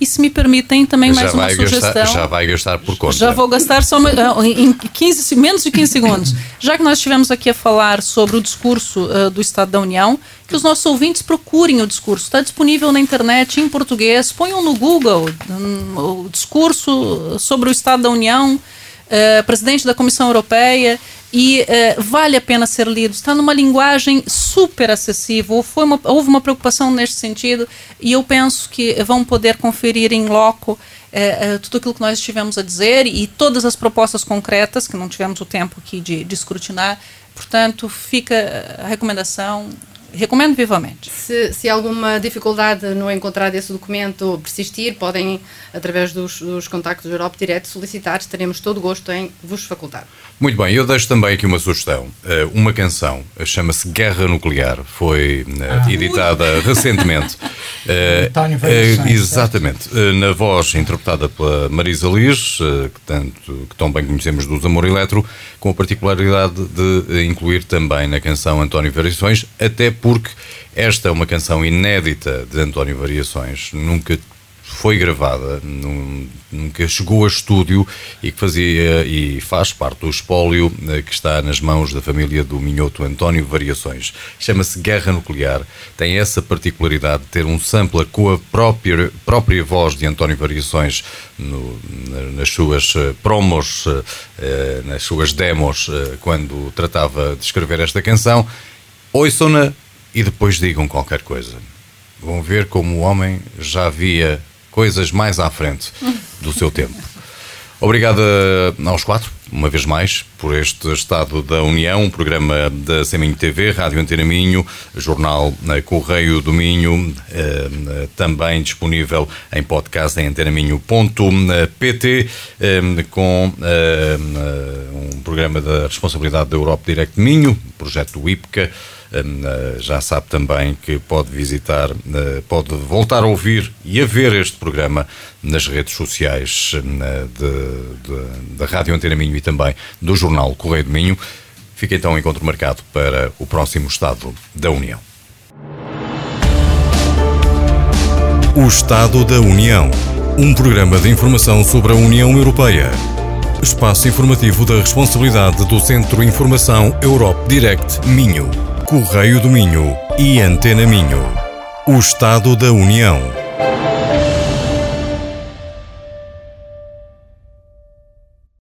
Speaker 2: e se me permitem também já mais uma sugestão.
Speaker 1: Gastar, já vai gastar por conta.
Speaker 2: Já vou gastar só uma, em 15, menos de 15 segundos. Já que nós estivemos aqui a falar sobre o discurso uh, do Estado da União, que os nossos ouvintes procurem o discurso. Está disponível na internet em português. Ponham no Google um, o discurso sobre o Estado da União, uh, presidente da Comissão Europeia e uh, vale a pena ser lido. Está numa linguagem super acessível. Uma, houve uma preocupação neste sentido e eu penso que vão poder conferir em loco uh, tudo aquilo que nós estivemos a dizer e todas as propostas concretas, que não tivemos o tempo aqui de, de escrutinar. Portanto, fica a recomendação recomendo vivamente.
Speaker 5: Se, se alguma dificuldade no encontrar esse documento persistir, podem, através dos, dos contactos do Europa Direto, solicitar, teremos todo o gosto em vos facultar.
Speaker 1: Muito bem, eu deixo também aqui uma sugestão. Eh, uma canção, chama-se Guerra Nuclear, foi eh, ah. editada recentemente.
Speaker 3: uh,
Speaker 1: exatamente, na voz interpretada pela Marisa Liz, que, tanto, que tão bem conhecemos dos Amor Eletro, com a particularidade de incluir também na canção António Variações, até porque esta é uma canção inédita de António Variações, nunca foi gravada, nunca chegou a estúdio e que fazia e faz parte do espólio eh, que está nas mãos da família do Minhoto António Variações. Chama-se Guerra Nuclear. Tem essa particularidade de ter um sampler com a própria, própria voz de António Variações no, nas suas eh, promos, eh, nas suas demos, quando tratava de escrever esta canção. Ouçam-na e depois digam qualquer coisa. Vão ver como o homem já via coisas mais à frente do seu tempo. Obrigado aos quatro, uma vez mais, por este Estado da União, um programa da CMinho TV, Rádio Antena Minho, jornal eh, Correio do Minho, eh, também disponível em podcast em antenaminho.pt, eh, com um programa da responsabilidade da Europa Direct Minho, projeto do IPCA, Hum, eh, já sabe também que pode visitar, eh, pode voltar a ouvir e a ver este programa nas redes sociais hum, eh, da Rádio Antena Minho e também do jornal Correio do Minho. Fica então o encontro marcado para o próximo Estado da União. O Estado da União, um programa de informação sobre a União Europeia. Espaço informativo da responsabilidade do Centro Informação Europe Direct Minho. Correio do Minho e Antena Minho. O Estado da União.